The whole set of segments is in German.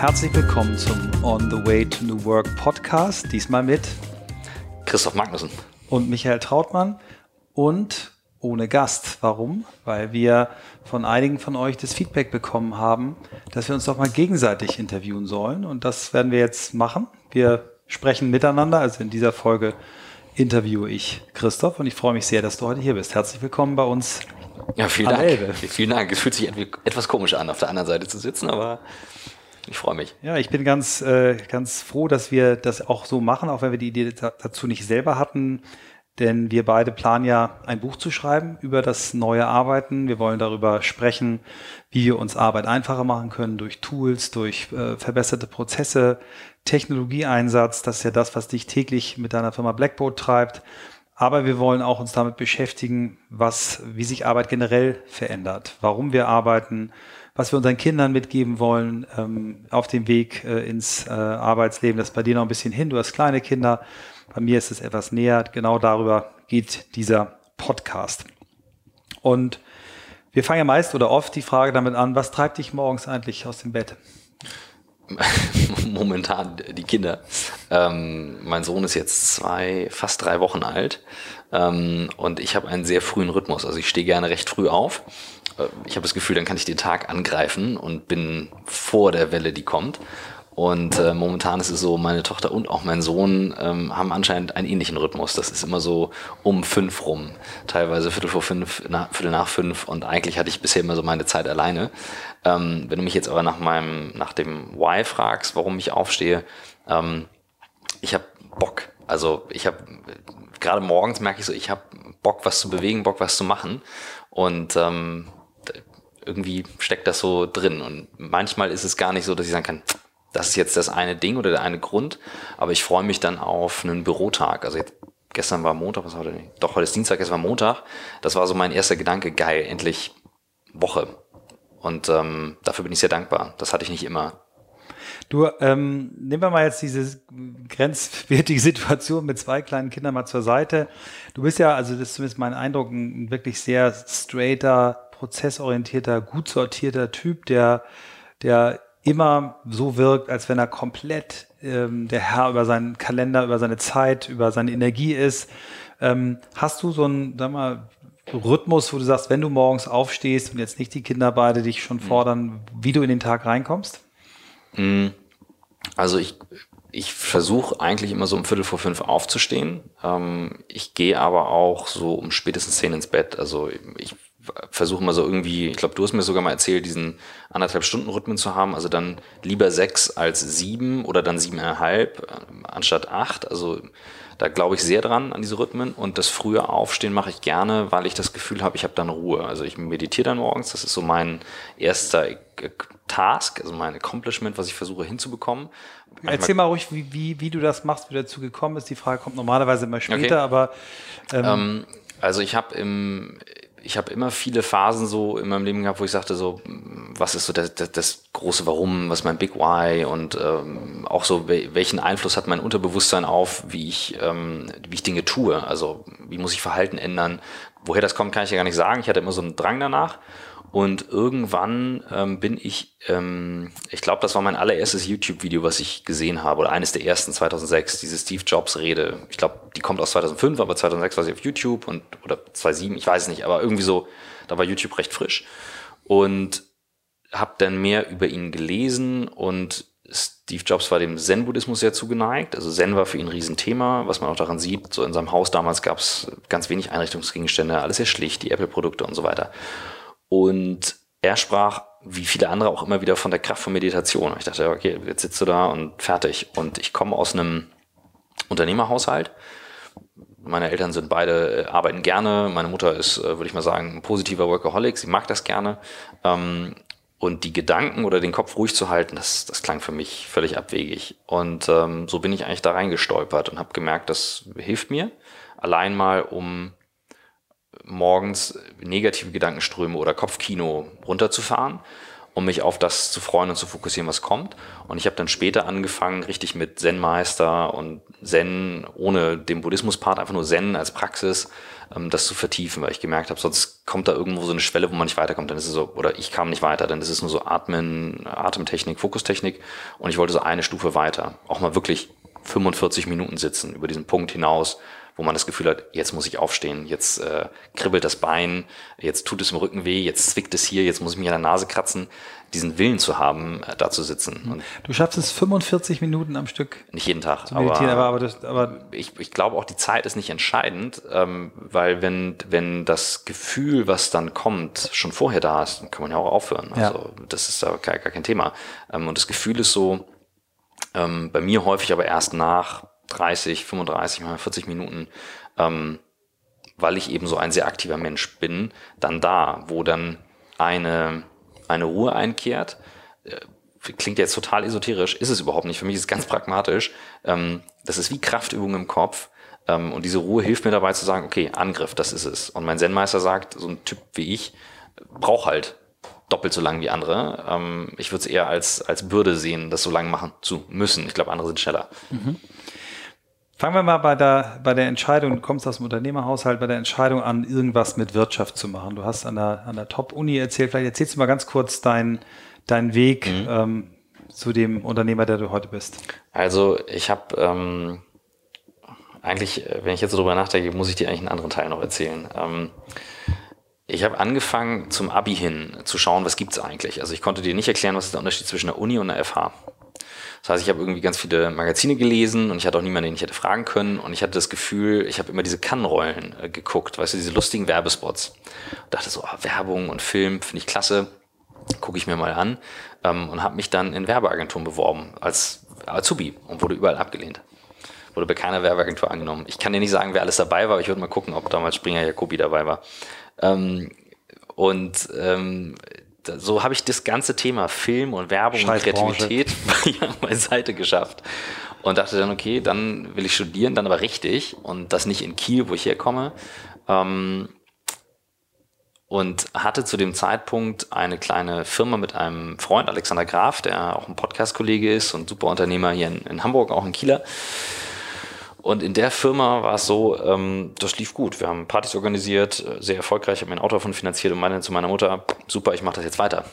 herzlich willkommen zum On the Way to New Work Podcast. Diesmal mit Christoph Magnussen und Michael Trautmann und ohne Gast. Warum? Weil wir von einigen von euch das Feedback bekommen haben, dass wir uns doch mal gegenseitig interviewen sollen. Und das werden wir jetzt machen. Wir sprechen miteinander. Also in dieser Folge interviewe ich Christoph und ich freue mich sehr, dass du heute hier bist. Herzlich willkommen bei uns. Ja, vielen Dank. Elbe. Vielen Dank. Es fühlt sich etwas komisch an, auf der anderen Seite zu sitzen, aber ich freue mich. Ja, ich bin ganz, äh, ganz froh, dass wir das auch so machen, auch wenn wir die Idee dazu nicht selber hatten. Denn wir beide planen ja ein Buch zu schreiben über das neue Arbeiten. Wir wollen darüber sprechen, wie wir uns Arbeit einfacher machen können durch Tools, durch äh, verbesserte Prozesse, Technologieeinsatz. Das ist ja das, was dich täglich mit deiner Firma Blackboard treibt. Aber wir wollen auch uns damit beschäftigen, was, wie sich Arbeit generell verändert, warum wir arbeiten, was wir unseren Kindern mitgeben wollen ähm, auf dem Weg äh, ins äh, Arbeitsleben. Das ist bei dir noch ein bisschen hin. Du hast kleine Kinder. Bei mir ist es etwas näher. Genau darüber geht dieser Podcast. Und wir fangen ja meist oder oft die Frage damit an, was treibt dich morgens eigentlich aus dem Bett? Momentan die Kinder. Ähm, mein Sohn ist jetzt zwei, fast drei Wochen alt ähm, und ich habe einen sehr frühen Rhythmus. Also ich stehe gerne recht früh auf. Äh, ich habe das Gefühl, dann kann ich den Tag angreifen und bin vor der Welle, die kommt. Und äh, momentan ist es so, meine Tochter und auch mein Sohn ähm, haben anscheinend einen ähnlichen Rhythmus. Das ist immer so um fünf rum, teilweise Viertel vor fünf, na, Viertel nach fünf. Und eigentlich hatte ich bisher immer so meine Zeit alleine. Ähm, wenn du mich jetzt aber nach meinem, nach dem Why fragst, warum ich aufstehe, ähm, ich habe Bock. Also ich habe gerade morgens merke ich so, ich habe Bock, was zu bewegen, Bock, was zu machen. Und ähm, irgendwie steckt das so drin. Und manchmal ist es gar nicht so, dass ich sagen kann, das ist jetzt das eine Ding oder der eine Grund, aber ich freue mich dann auf einen Bürotag. Also jetzt, gestern war Montag, was war denn? Doch, heute ist Dienstag, gestern war Montag. Das war so mein erster Gedanke, geil, endlich Woche. Und ähm, dafür bin ich sehr dankbar. Das hatte ich nicht immer. Du, ähm, nehmen wir mal jetzt diese grenzwertige Situation mit zwei kleinen Kindern mal zur Seite. Du bist ja, also das ist zumindest mein Eindruck, ein wirklich sehr straighter, prozessorientierter, gut sortierter Typ, der, der immer so wirkt, als wenn er komplett ähm, der Herr über seinen Kalender, über seine Zeit, über seine Energie ist. Ähm, hast du so einen, sag mal, Rhythmus, wo du sagst, wenn du morgens aufstehst und jetzt nicht die Kinder beide dich schon mhm. fordern, wie du in den Tag reinkommst? Mhm. Also ich, ich versuche eigentlich immer so um Viertel vor fünf aufzustehen. Ähm, ich gehe aber auch so um spätestens zehn ins Bett. Also ich versuche mal so irgendwie, ich glaube, du hast mir sogar mal erzählt, diesen anderthalb Stunden Rhythmen zu haben, also dann lieber sechs als sieben oder dann siebeneinhalb äh, anstatt acht. Also da glaube ich sehr dran an diese Rhythmen und das frühe Aufstehen mache ich gerne, weil ich das Gefühl habe, ich habe dann Ruhe. Also ich meditiere dann morgens, das ist so mein erster Task, also mein Accomplishment, was ich versuche hinzubekommen. Manchmal Erzähl mal ruhig, wie, wie, wie du das machst, wie du dazu gekommen bist. Die Frage kommt normalerweise immer später, okay. aber ähm, ähm, also ich habe im ich habe immer viele Phasen so in meinem Leben gehabt, wo ich sagte so, was ist so das, das, das große Warum, was ist mein Big Why und ähm, auch so, welchen Einfluss hat mein Unterbewusstsein auf, wie ich, ähm, wie ich Dinge tue, also wie muss ich Verhalten ändern, woher das kommt, kann ich ja gar nicht sagen. Ich hatte immer so einen Drang danach und irgendwann ähm, bin ich, ähm, ich glaube, das war mein allererstes YouTube-Video, was ich gesehen habe, oder eines der ersten, 2006, diese Steve Jobs-Rede. Ich glaube, die kommt aus 2005, aber 2006 war sie auf YouTube und oder 2007, ich weiß nicht, aber irgendwie so, da war YouTube recht frisch. Und habe dann mehr über ihn gelesen und Steve Jobs war dem Zen-Buddhismus sehr zugeneigt. Also Zen war für ihn ein Riesenthema, was man auch daran sieht. So in seinem Haus damals gab es ganz wenig Einrichtungsgegenstände, alles sehr schlicht, die Apple-Produkte und so weiter. Und er sprach, wie viele andere auch immer wieder von der Kraft von Meditation. Ich dachte, okay, jetzt sitzt du da und fertig. Und ich komme aus einem Unternehmerhaushalt. Meine Eltern sind beide, äh, arbeiten gerne. Meine Mutter ist, äh, würde ich mal sagen, ein positiver Workaholic. Sie mag das gerne. Ähm, und die Gedanken oder den Kopf ruhig zu halten, das, das klang für mich völlig abwegig. Und ähm, so bin ich eigentlich da reingestolpert und habe gemerkt, das hilft mir. Allein mal, um morgens negative Gedankenströme oder Kopfkino runterzufahren. um mich auf das zu freuen und zu fokussieren, was kommt. Und ich habe dann später angefangen, richtig mit Zen-Meister und Zen ohne den Buddhismus-Part, einfach nur Zen als Praxis, ähm, das zu vertiefen, weil ich gemerkt habe, sonst kommt da irgendwo so eine Schwelle, wo man nicht weiterkommt. Dann ist es so, oder ich kam nicht weiter, dann ist es nur so Atmen, Atemtechnik, Fokustechnik. Und ich wollte so eine Stufe weiter. Auch mal wirklich 45 Minuten sitzen über diesen Punkt hinaus, wo man das Gefühl hat, jetzt muss ich aufstehen, jetzt äh, kribbelt das Bein, jetzt tut es im Rücken weh, jetzt zwickt es hier, jetzt muss ich mich an der Nase kratzen, diesen Willen zu haben, äh, da zu sitzen. Und du schaffst es 45 Minuten am Stück. Nicht jeden Tag, meditieren, aber, aber, das, aber ich, ich glaube auch, die Zeit ist nicht entscheidend, ähm, weil wenn, wenn das Gefühl, was dann kommt, schon vorher da ist, dann kann man ja auch aufhören. Also ja. das ist da gar, gar kein Thema. Ähm, und das Gefühl ist so, ähm, bei mir häufig aber erst nach 30, 35, 40 Minuten, ähm, weil ich eben so ein sehr aktiver Mensch bin, dann da, wo dann eine, eine Ruhe einkehrt. Äh, klingt jetzt total esoterisch, ist es überhaupt nicht. Für mich ist es ganz pragmatisch. Ähm, das ist wie Kraftübung im Kopf. Ähm, und diese Ruhe hilft mir dabei zu sagen, okay, Angriff, das ist es. Und mein Zen-Meister sagt, so ein Typ wie ich braucht halt doppelt so lang wie andere. Ähm, ich würde es eher als, als Bürde sehen, das so lange machen zu müssen. Ich glaube, andere sind schneller. Mhm. Fangen wir mal bei der, bei der Entscheidung, du kommst aus dem Unternehmerhaushalt, bei der Entscheidung an, irgendwas mit Wirtschaft zu machen. Du hast an der, an der Top-Uni erzählt, vielleicht erzählst du mal ganz kurz deinen dein Weg mhm. ähm, zu dem Unternehmer, der du heute bist. Also ich habe ähm, eigentlich, wenn ich jetzt darüber nachdenke, muss ich dir eigentlich einen anderen Teil noch erzählen. Ähm, ich habe angefangen zum Abi hin zu schauen, was gibt's eigentlich. Also ich konnte dir nicht erklären, was ist der Unterschied zwischen der Uni und der FH. Das heißt, ich habe irgendwie ganz viele Magazine gelesen und ich hatte auch niemanden, den ich hätte fragen können. Und ich hatte das Gefühl, ich habe immer diese Kannrollen äh, geguckt, weißt du, diese lustigen Werbespots. Und dachte so, oh, Werbung und Film finde ich klasse, gucke ich mir mal an. Ähm, und habe mich dann in Werbeagenturen beworben als Azubi und wurde überall abgelehnt. Wurde bei keiner Werbeagentur angenommen. Ich kann dir nicht sagen, wer alles dabei war, aber ich würde mal gucken, ob damals Springer Jacobi dabei war. Ähm, und ähm, so habe ich das ganze Thema Film und Werbung und Kreativität beiseite geschafft. Und dachte dann, okay, dann will ich studieren, dann aber richtig und das nicht in Kiel, wo ich herkomme. Ähm, und hatte zu dem Zeitpunkt eine kleine Firma mit einem Freund, Alexander Graf, der auch ein Podcast-Kollege ist und super Unternehmer hier in, in Hamburg, auch in Kieler. Und in der Firma war es so, ähm, das lief gut. Wir haben Partys organisiert, äh, sehr erfolgreich, ich habe mein Auto davon finanziert und meinte zu meiner Mutter, super, ich mache das jetzt weiter.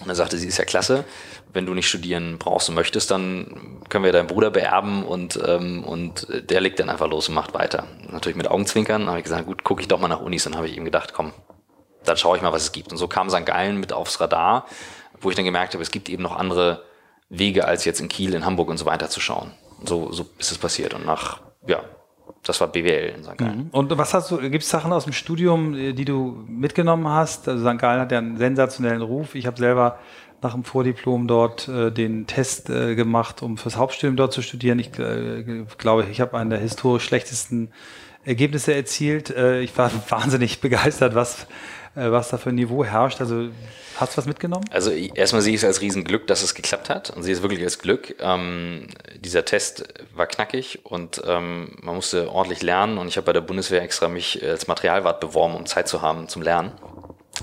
Und dann sagte sie, ist ja klasse, wenn du nicht studieren brauchst und möchtest, dann können wir deinen Bruder beerben und, ähm, und der legt dann einfach los und macht weiter. Natürlich mit Augenzwinkern, habe ich gesagt, gut, gucke ich doch mal nach Unis. Dann habe ich ihm gedacht, komm, dann schaue ich mal, was es gibt. Und so kam St. Gallen mit aufs Radar, wo ich dann gemerkt habe, es gibt eben noch andere Wege, als jetzt in Kiel, in Hamburg und so weiter zu schauen so, so ist es passiert. Und nach, ja, das war BWL in St. Gallen. Mhm. Und was hast du, gibt es Sachen aus dem Studium, äh, die du mitgenommen hast? Also St. Gallen hat ja einen sensationellen Ruf. Ich habe selber nach dem Vordiplom dort äh, den Test äh, gemacht, um fürs Hauptstudium dort zu studieren. Ich äh, glaube, ich habe einen der historisch schlechtesten Ergebnisse erzielt. Äh, ich war wahnsinnig begeistert, was, was da für ein Niveau herrscht. Also Hast du was mitgenommen? Also erstmal sehe ich es als Riesenglück, dass es geklappt hat und sehe es wirklich als Glück. Ähm, dieser Test war knackig und ähm, man musste ordentlich lernen und ich habe bei der Bundeswehr extra mich als Materialwart beworben, um Zeit zu haben zum Lernen.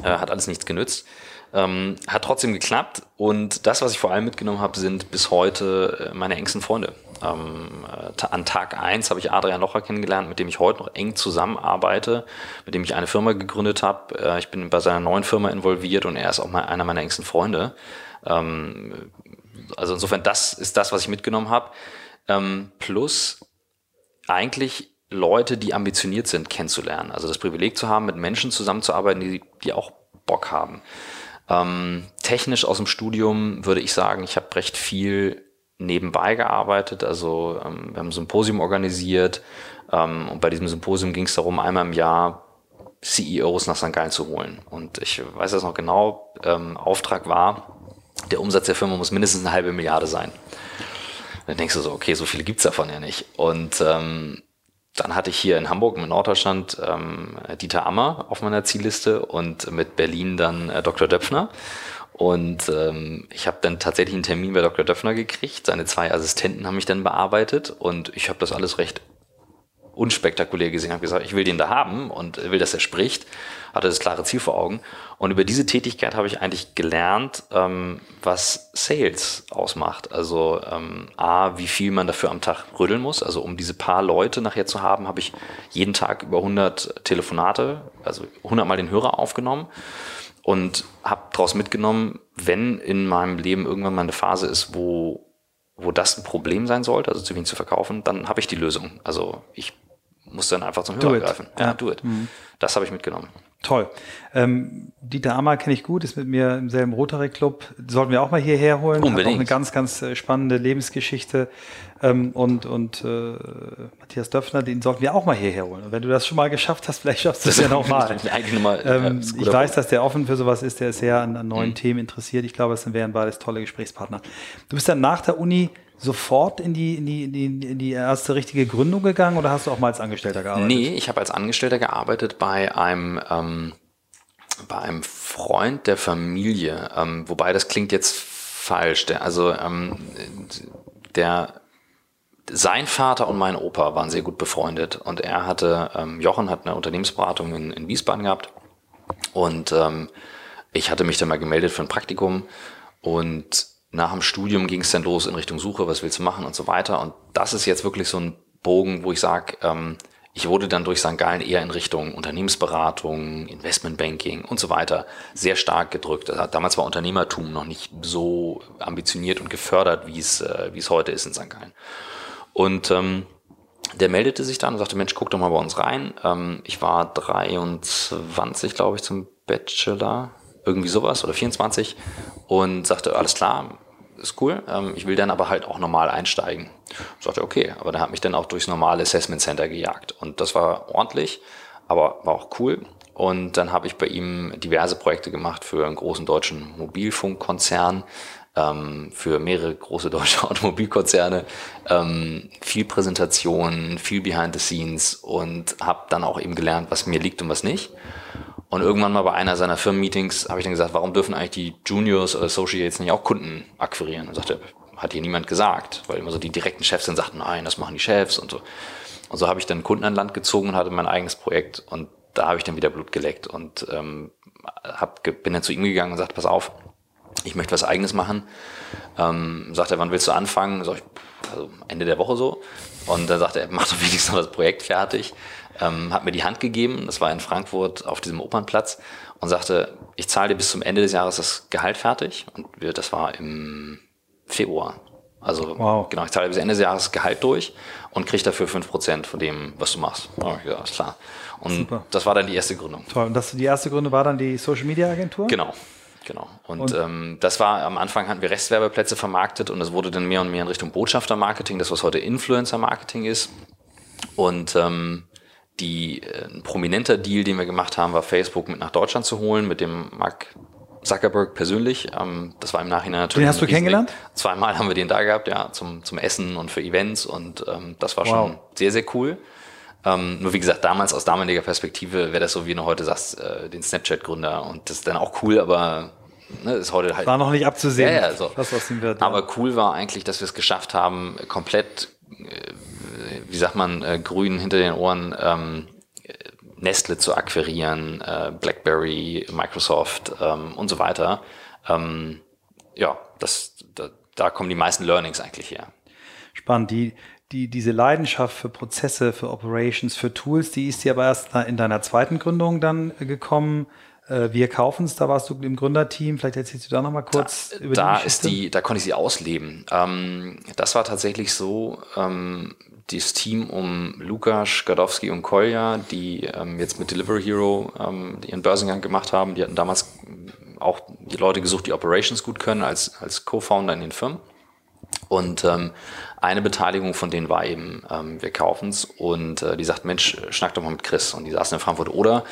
Äh, hat alles nichts genützt. Ähm, hat trotzdem geklappt und das, was ich vor allem mitgenommen habe, sind bis heute äh, meine engsten Freunde. Ähm, äh, an Tag eins habe ich Adrian Locher kennengelernt, mit dem ich heute noch eng zusammenarbeite, mit dem ich eine Firma gegründet habe. Äh, ich bin bei seiner neuen Firma involviert und er ist auch mal einer meiner engsten Freunde. Ähm, also insofern, das ist das, was ich mitgenommen habe. Ähm, plus eigentlich Leute, die ambitioniert sind, kennenzulernen. Also das Privileg zu haben, mit Menschen zusammenzuarbeiten, die, die auch Bock haben. Ähm, technisch aus dem Studium würde ich sagen, ich habe recht viel nebenbei gearbeitet. Also ähm, wir haben ein Symposium organisiert ähm, und bei diesem Symposium ging es darum, einmal im Jahr CEOs nach St. Gallen zu holen. Und ich weiß das noch genau, ähm, Auftrag war, der Umsatz der Firma muss mindestens eine halbe Milliarde sein. Dann denkst du so, okay, so viele gibt's davon ja nicht. Und ähm, dann hatte ich hier in Hamburg mit Norddeutschland ähm, Dieter Ammer auf meiner Zielliste und mit Berlin dann äh, Dr. Döpfner. Und ähm, ich habe dann tatsächlich einen Termin bei Dr. Döpfner gekriegt. Seine zwei Assistenten haben mich dann bearbeitet und ich habe das alles recht unspektakulär gesehen, habe gesagt, ich will den da haben und will, dass er spricht, hatte das klare Ziel vor Augen. Und über diese Tätigkeit habe ich eigentlich gelernt, ähm, was Sales ausmacht. Also ähm, A, wie viel man dafür am Tag rödeln muss. Also um diese paar Leute nachher zu haben, habe ich jeden Tag über 100 Telefonate, also 100 Mal den Hörer aufgenommen und habe daraus mitgenommen, wenn in meinem Leben irgendwann mal eine Phase ist, wo wo das ein Problem sein sollte, also zu wenig zu verkaufen, dann habe ich die Lösung. Also ich muss dann einfach zum Hörer greifen. Ja, do it. Mhm. Das habe ich mitgenommen. Toll. Ähm, Dieter Ammer kenne ich gut, ist mit mir im selben Rotary Club. Sollten wir auch mal hierher holen. Unbedingt. Hat auch eine ganz, ganz äh, spannende Lebensgeschichte. Ähm, und und äh, Matthias Döpfner, den sollten wir auch mal hierher holen. Und wenn du das schon mal geschafft hast, vielleicht schaffst du es ja nochmal. noch ähm, ich weiß, dass der offen für sowas ist. Der ist sehr an, an neuen mhm. Themen interessiert. Ich glaube, es wären beides tolle Gesprächspartner. Du bist dann nach der Uni sofort in die, in die, in die, in die erste richtige Gründung gegangen oder hast du auch mal als Angestellter gearbeitet? Nee, ich habe als Angestellter gearbeitet bei einem, ähm, bei einem Freund der Familie. Ähm, wobei das klingt jetzt falsch. Der, also ähm, der sein Vater und mein Opa waren sehr gut befreundet und er hatte, ähm, Jochen hat eine Unternehmensberatung in, in Wiesbaden gehabt und ähm, ich hatte mich dann mal gemeldet für ein Praktikum und nach dem Studium ging es dann los in Richtung Suche, was willst du machen und so weiter. Und das ist jetzt wirklich so ein Bogen, wo ich sage, ähm, ich wurde dann durch St. Gallen eher in Richtung Unternehmensberatung, Investmentbanking und so weiter sehr stark gedrückt. Damals war Unternehmertum noch nicht so ambitioniert und gefördert, wie es, äh, wie es heute ist in St. Gallen. Und ähm, der meldete sich dann und sagte, Mensch, guck doch mal bei uns rein. Ähm, ich war 23, glaube ich, zum Bachelor, irgendwie sowas, oder 24 und sagte, alles klar, ist cool. Ähm, ich will dann aber halt auch normal einsteigen. Ich sagte, okay, aber der hat mich dann auch durchs normale Assessment Center gejagt. Und das war ordentlich, aber war auch cool. Und dann habe ich bei ihm diverse Projekte gemacht für einen großen deutschen Mobilfunkkonzern, ähm, für mehrere große deutsche Automobilkonzerne, ähm, viel Präsentation, viel Behind the Scenes und habe dann auch eben gelernt, was mir liegt und was nicht. Und irgendwann mal bei einer seiner Firmenmeetings habe ich dann gesagt, warum dürfen eigentlich die Juniors oder Associates nicht auch Kunden akquirieren? Und sagte, hat hier niemand gesagt, weil immer so die direkten Chefs dann sagten, nein, das machen die Chefs und so. Und so habe ich dann Kunden an Land gezogen und hatte mein eigenes Projekt und da habe ich dann wieder Blut geleckt und ähm, hab, bin dann zu ihm gegangen und sagte, pass auf, ich möchte was eigenes machen. Ähm, sagt er, wann willst du anfangen? Sag ich, also Ende der Woche so. Und dann sagte er, mach doch wenigstens noch das Projekt fertig ähm, hat mir die Hand gegeben, das war in Frankfurt auf diesem Opernplatz und sagte, ich zahle dir bis zum Ende des Jahres das Gehalt fertig und wir, das war im Februar. Also wow. genau, ich zahle bis Ende des Jahres das Gehalt durch und kriege dafür fünf Prozent von dem, was du machst. Oh, ja, ist klar. Und Super. das war dann die erste Gründung. Toll. Und das, die erste Gründung war dann die Social Media Agentur? Genau. Genau. Und, und ähm, das war, am Anfang hatten wir Restwerbeplätze vermarktet und es wurde dann mehr und mehr in Richtung Botschaftermarketing, das was heute Influencer-Marketing ist. Und ähm, die, äh, ein prominenter Deal, den wir gemacht haben, war Facebook mit nach Deutschland zu holen, mit dem Mark Zuckerberg persönlich. Ähm, das war im Nachhinein natürlich. Den hast du kennengelernt? Zweimal haben wir den da gehabt, ja, zum, zum Essen und für Events und ähm, das war wow. schon sehr, sehr cool. Ähm, nur wie gesagt, damals aus damaliger Perspektive wäre das so, wie du heute sagst, äh, den Snapchat-Gründer und das ist dann auch cool, aber ne, ist heute halt. War noch nicht abzusehen, ja, ja, so. was aus dem wird. Ja. Aber cool war eigentlich, dass wir es geschafft haben, komplett wie sagt man, äh, grün hinter den Ohren ähm, Nestle zu akquirieren, äh, BlackBerry, Microsoft ähm, und so weiter. Ähm, ja, das, da, da kommen die meisten Learnings eigentlich her. Spannend. Die, die, diese Leidenschaft für Prozesse, für Operations, für Tools, die ist dir aber erst in deiner zweiten Gründung dann gekommen. Äh, wir kaufen es, da warst du im Gründerteam. Vielleicht erzählst du da nochmal kurz da, über da die ist die, Da konnte ich sie ausleben. Ähm, das war tatsächlich so, ähm, das Team um Lukas, Gadowski und Kolja, die ähm, jetzt mit Delivery Hero ähm, ihren Börsengang gemacht haben, die hatten damals auch die Leute gesucht, die Operations gut können als, als Co-Founder in den Firmen. Und ähm, eine Beteiligung von denen war eben, ähm, wir kaufen's und äh, die sagt, Mensch, schnack doch mal mit Chris. Und die saßen in Frankfurt oder,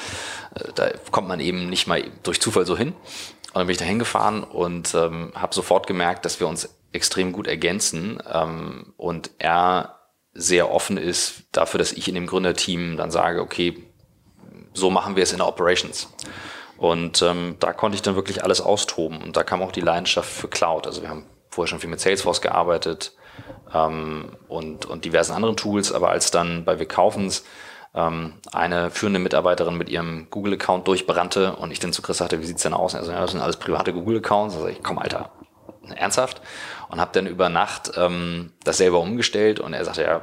äh, da kommt man eben nicht mal durch Zufall so hin. Und dann bin ich da hingefahren und ähm, habe sofort gemerkt, dass wir uns extrem gut ergänzen ähm, und er sehr offen ist dafür, dass ich in dem Gründerteam dann sage, okay, so machen wir es in der Operations. Und ähm, da konnte ich dann wirklich alles austoben. Und da kam auch die Leidenschaft für Cloud. Also wir haben vorher schon viel mit Salesforce gearbeitet, ähm, und, und diversen anderen Tools. Aber als dann bei Wir kaufen's ähm, eine führende Mitarbeiterin mit ihrem Google-Account durchbrannte und ich dann zu Chris sagte, wie sieht's denn aus? Also, ja, das sind alles private Google-Accounts. Also ich, komm, Alter, ernsthaft? Und habe dann über Nacht ähm, das selber umgestellt und er sagte, ja,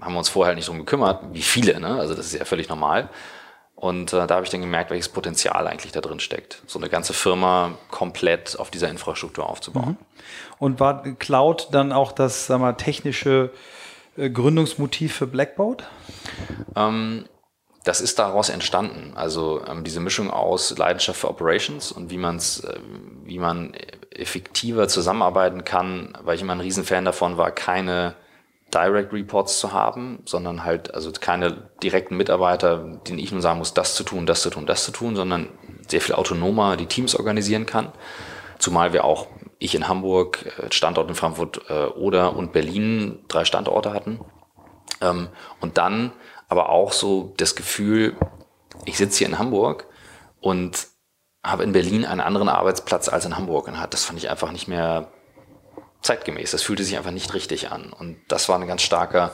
haben wir uns vorher nicht drum gekümmert, wie viele, ne? Also das ist ja völlig normal. Und äh, da habe ich dann gemerkt, welches Potenzial eigentlich da drin steckt, so eine ganze Firma komplett auf dieser Infrastruktur aufzubauen. Mhm. Und war Cloud dann auch das, sag mal, technische äh, Gründungsmotiv für Blackboard? Ähm, das ist daraus entstanden. Also ähm, diese Mischung aus Leidenschaft für Operations und wie man's, äh, wie man effektiver zusammenarbeiten kann, weil ich immer ein Riesenfan davon war, keine Direct Reports zu haben, sondern halt also keine direkten Mitarbeiter, denen ich nur sagen muss, das zu tun, das zu tun, das zu tun, sondern sehr viel autonomer die Teams organisieren kann. Zumal wir auch, ich in Hamburg, äh, Standort in Frankfurt äh, oder und Berlin drei Standorte hatten. Ähm, und dann aber auch so das Gefühl, ich sitze hier in Hamburg und habe in Berlin einen anderen Arbeitsplatz als in Hamburg. Und das fand ich einfach nicht mehr zeitgemäß. Das fühlte sich einfach nicht richtig an. Und das war ein ganz starker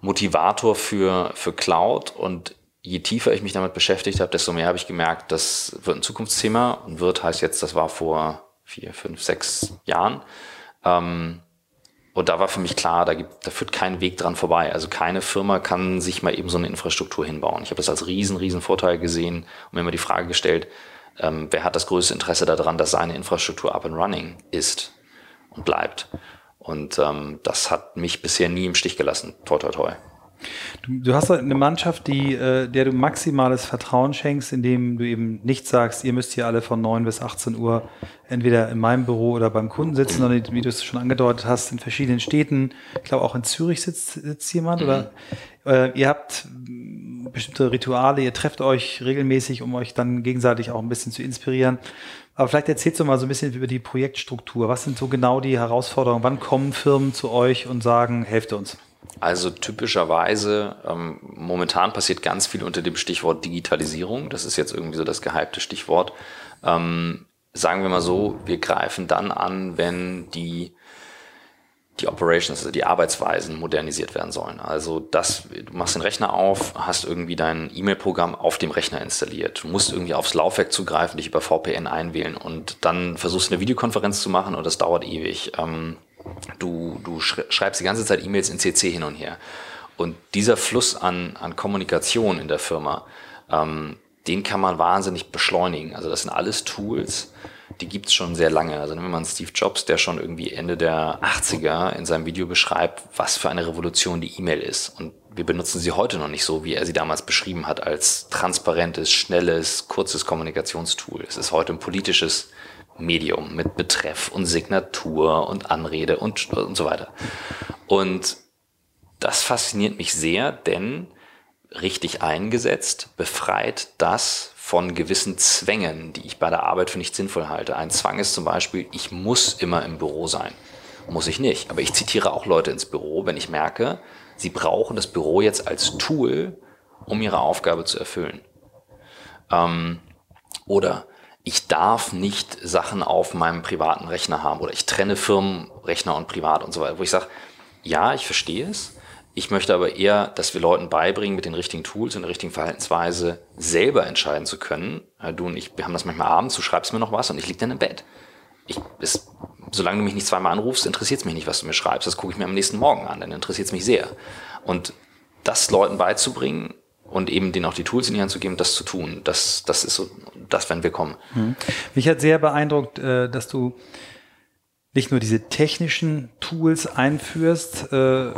Motivator für, für Cloud. Und je tiefer ich mich damit beschäftigt habe, desto mehr habe ich gemerkt, das wird ein Zukunftsthema. Und wird heißt jetzt, das war vor vier, fünf, sechs Jahren. Ähm, und da war für mich klar, da, gibt, da führt kein Weg dran vorbei. Also keine Firma kann sich mal eben so eine Infrastruktur hinbauen. Ich habe das als riesen, riesen Vorteil gesehen und mir immer die Frage gestellt, ähm, wer hat das größte Interesse daran, dass seine Infrastruktur up and running ist? und bleibt. Und ähm, das hat mich bisher nie im Stich gelassen. Toi, toi, toi. Du, du hast eine Mannschaft, die, äh, der du maximales Vertrauen schenkst, indem du eben nicht sagst, ihr müsst hier alle von 9 bis 18 Uhr entweder in meinem Büro oder beim Kunden sitzen, sondern wie du es schon angedeutet hast, in verschiedenen Städten. Ich glaube, auch in Zürich sitzt, sitzt jemand. Mhm. Oder äh, ihr habt bestimmte Rituale, ihr trefft euch regelmäßig, um euch dann gegenseitig auch ein bisschen zu inspirieren. Aber vielleicht erzählst du mal so ein bisschen über die Projektstruktur. Was sind so genau die Herausforderungen? Wann kommen Firmen zu euch und sagen, helft uns? Also typischerweise, ähm, momentan passiert ganz viel unter dem Stichwort Digitalisierung. Das ist jetzt irgendwie so das gehypte Stichwort. Ähm, sagen wir mal so, wir greifen dann an, wenn die die Operations, also die Arbeitsweisen modernisiert werden sollen. Also das, du machst den Rechner auf, hast irgendwie dein E-Mail-Programm auf dem Rechner installiert. Du musst irgendwie aufs Laufwerk zugreifen, dich über VPN einwählen und dann versuchst eine Videokonferenz zu machen und das dauert ewig. Ähm, du, du schreibst die ganze Zeit E-Mails in CC hin und her. Und dieser Fluss an, an Kommunikation in der Firma, ähm, den kann man wahnsinnig beschleunigen. Also das sind alles Tools, die gibt es schon sehr lange. Also wenn man Steve Jobs, der schon irgendwie Ende der 80er in seinem Video beschreibt, was für eine Revolution die E-Mail ist. Und wir benutzen sie heute noch nicht so, wie er sie damals beschrieben hat, als transparentes, schnelles, kurzes Kommunikationstool. Es ist heute ein politisches Medium mit Betreff und Signatur und Anrede und, und so weiter. Und das fasziniert mich sehr, denn richtig eingesetzt befreit das von gewissen Zwängen, die ich bei der Arbeit für nicht sinnvoll halte. Ein Zwang ist zum Beispiel, ich muss immer im Büro sein. Muss ich nicht. Aber ich zitiere auch Leute ins Büro, wenn ich merke, sie brauchen das Büro jetzt als Tool, um ihre Aufgabe zu erfüllen. Ähm, oder ich darf nicht Sachen auf meinem privaten Rechner haben oder ich trenne Firmenrechner und Privat und so weiter, wo ich sage, ja, ich verstehe es, ich möchte aber eher, dass wir Leuten beibringen, mit den richtigen Tools und der richtigen Verhaltensweise selber entscheiden zu können. Du und ich, wir haben das manchmal abends, du schreibst mir noch was und ich liege dann im Bett. Ich, es, solange du mich nicht zweimal anrufst, interessiert es mich nicht, was du mir schreibst. Das gucke ich mir am nächsten Morgen an, dann interessiert es mich sehr. Und das Leuten beizubringen und eben denen auch die Tools in die Hand zu geben, das zu tun, das, das ist so, das, wenn wir kommen. Hm. Mich hat sehr beeindruckt, äh, dass du nicht nur diese technischen Tools einführst, äh,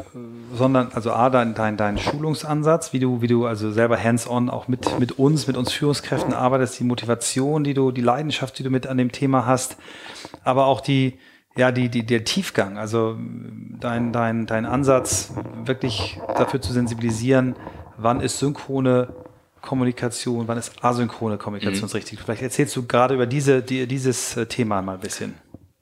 sondern also A, dein, dein, dein Schulungsansatz, wie du, wie du also selber hands-on auch mit, mit uns, mit uns Führungskräften arbeitest, die Motivation, die du, die Leidenschaft, die du mit an dem Thema hast, aber auch die, ja, die, die, der Tiefgang, also dein, dein, dein Ansatz, wirklich dafür zu sensibilisieren, wann ist synchrone Kommunikation, wann ist asynchrone Kommunikation mhm. richtig. Vielleicht erzählst du gerade über diese, die, dieses äh, Thema mal ein bisschen.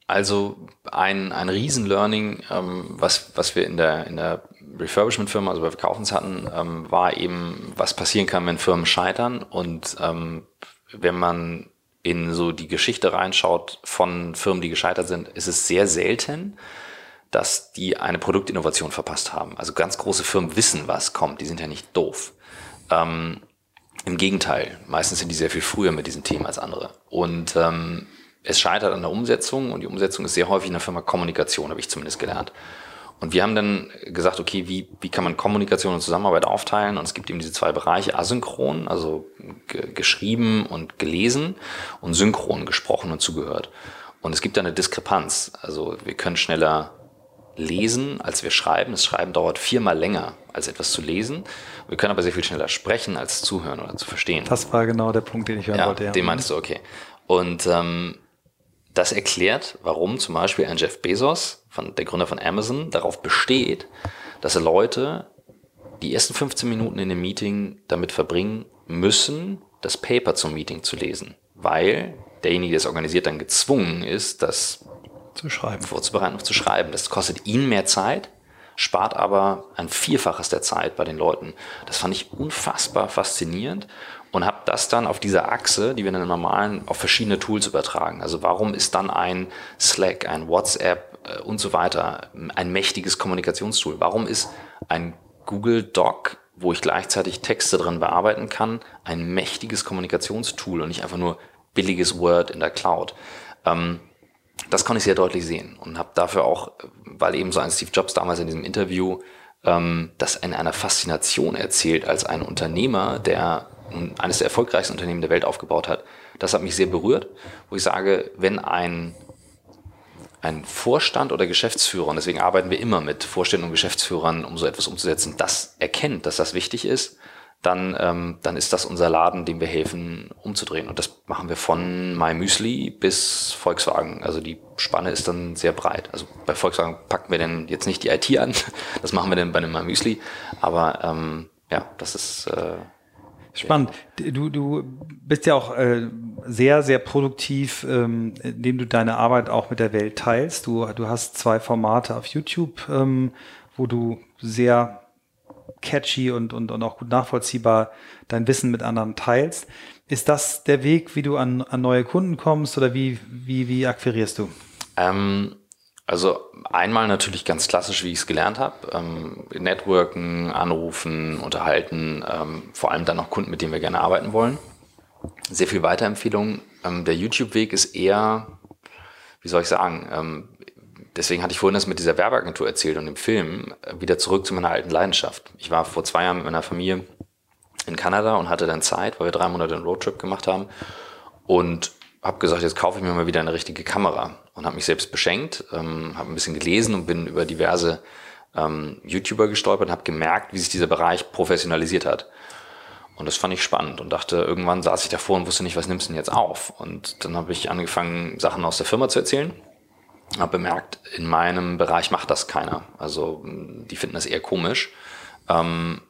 Also ein, ein Riesen-Learning, ähm, was, was wir in der, in der Refurbishment-Firma, also bei Verkaufens hatten, ähm, war eben, was passieren kann, wenn Firmen scheitern. Und ähm, wenn man in so die Geschichte reinschaut von Firmen, die gescheitert sind, ist es sehr selten, dass die eine Produktinnovation verpasst haben. Also ganz große Firmen wissen, was kommt. Die sind ja nicht doof. Ähm, Im Gegenteil, meistens sind die sehr viel früher mit diesen Themen als andere. Und ähm, es scheitert an der Umsetzung und die Umsetzung ist sehr häufig in der Firma Kommunikation, habe ich zumindest gelernt. Und wir haben dann gesagt, okay, wie, wie kann man Kommunikation und Zusammenarbeit aufteilen? Und es gibt eben diese zwei Bereiche, asynchron, also geschrieben und gelesen und synchron gesprochen und zugehört. Und es gibt da eine Diskrepanz. Also wir können schneller lesen, als wir schreiben. Das Schreiben dauert viermal länger, als etwas zu lesen. Wir können aber sehr viel schneller sprechen, als zuhören oder zu verstehen. Das war genau der Punkt, den ich hören ja, wollte. Ja. Den meinst du, okay. Und ähm, das erklärt, warum zum Beispiel ein Jeff Bezos, von, der Gründer von Amazon, darauf besteht, dass er Leute die ersten 15 Minuten in dem Meeting damit verbringen müssen, das Paper zum Meeting zu lesen. Weil derjenige, der es organisiert, dann gezwungen ist, das zu schreiben. vorzubereiten und zu schreiben. Das kostet ihn mehr Zeit, spart aber ein Vielfaches der Zeit bei den Leuten. Das fand ich unfassbar faszinierend und habe das dann auf dieser Achse, die wir dann im normalen, auf verschiedene Tools übertragen. Also warum ist dann ein Slack, ein WhatsApp äh, und so weiter ein mächtiges Kommunikationstool? Warum ist ein Google Doc, wo ich gleichzeitig Texte drin bearbeiten kann, ein mächtiges Kommunikationstool und nicht einfach nur billiges Word in der Cloud? Ähm, das konnte ich sehr deutlich sehen und habe dafür auch, weil eben so ein Steve Jobs damals in diesem Interview ähm, das in einer Faszination erzählt als ein Unternehmer, der eines der erfolgreichsten Unternehmen der Welt aufgebaut hat. Das hat mich sehr berührt, wo ich sage, wenn ein, ein Vorstand oder Geschäftsführer, und deswegen arbeiten wir immer mit Vorständen und Geschäftsführern, um so etwas umzusetzen, das erkennt, dass das wichtig ist, dann, ähm, dann ist das unser Laden, dem wir helfen, umzudrehen. Und das machen wir von MyMüsli bis Volkswagen. Also die Spanne ist dann sehr breit. Also bei Volkswagen packen wir denn jetzt nicht die IT an, das machen wir dann bei einem MyMüsli. Aber ähm, ja, das ist äh, Spannend. Du, du bist ja auch äh, sehr, sehr produktiv, ähm, indem du deine Arbeit auch mit der Welt teilst. Du, du hast zwei Formate auf YouTube, ähm, wo du sehr catchy und, und, und auch gut nachvollziehbar dein Wissen mit anderen teilst. Ist das der Weg, wie du an, an neue Kunden kommst oder wie, wie, wie akquirierst du? Ähm, also einmal natürlich ganz klassisch, wie ich es gelernt habe. Ähm, Networken, anrufen, unterhalten, ähm, vor allem dann noch Kunden, mit denen wir gerne arbeiten wollen. Sehr viel Weiterempfehlung. Ähm, der YouTube-Weg ist eher, wie soll ich sagen, ähm, deswegen hatte ich vorhin das mit dieser Werbeagentur erzählt und dem Film, äh, wieder zurück zu meiner alten Leidenschaft. Ich war vor zwei Jahren mit meiner Familie in Kanada und hatte dann Zeit, weil wir drei Monate einen Roadtrip gemacht haben. Und habe gesagt, jetzt kaufe ich mir mal wieder eine richtige Kamera und habe mich selbst beschenkt, ähm, habe ein bisschen gelesen und bin über diverse ähm, YouTuber gestolpert und habe gemerkt, wie sich dieser Bereich professionalisiert hat. Und das fand ich spannend und dachte, irgendwann saß ich davor und wusste nicht, was nimmst du denn jetzt auf? Und dann habe ich angefangen, Sachen aus der Firma zu erzählen. Habe bemerkt, in meinem Bereich macht das keiner. Also die finden das eher komisch. Ähm,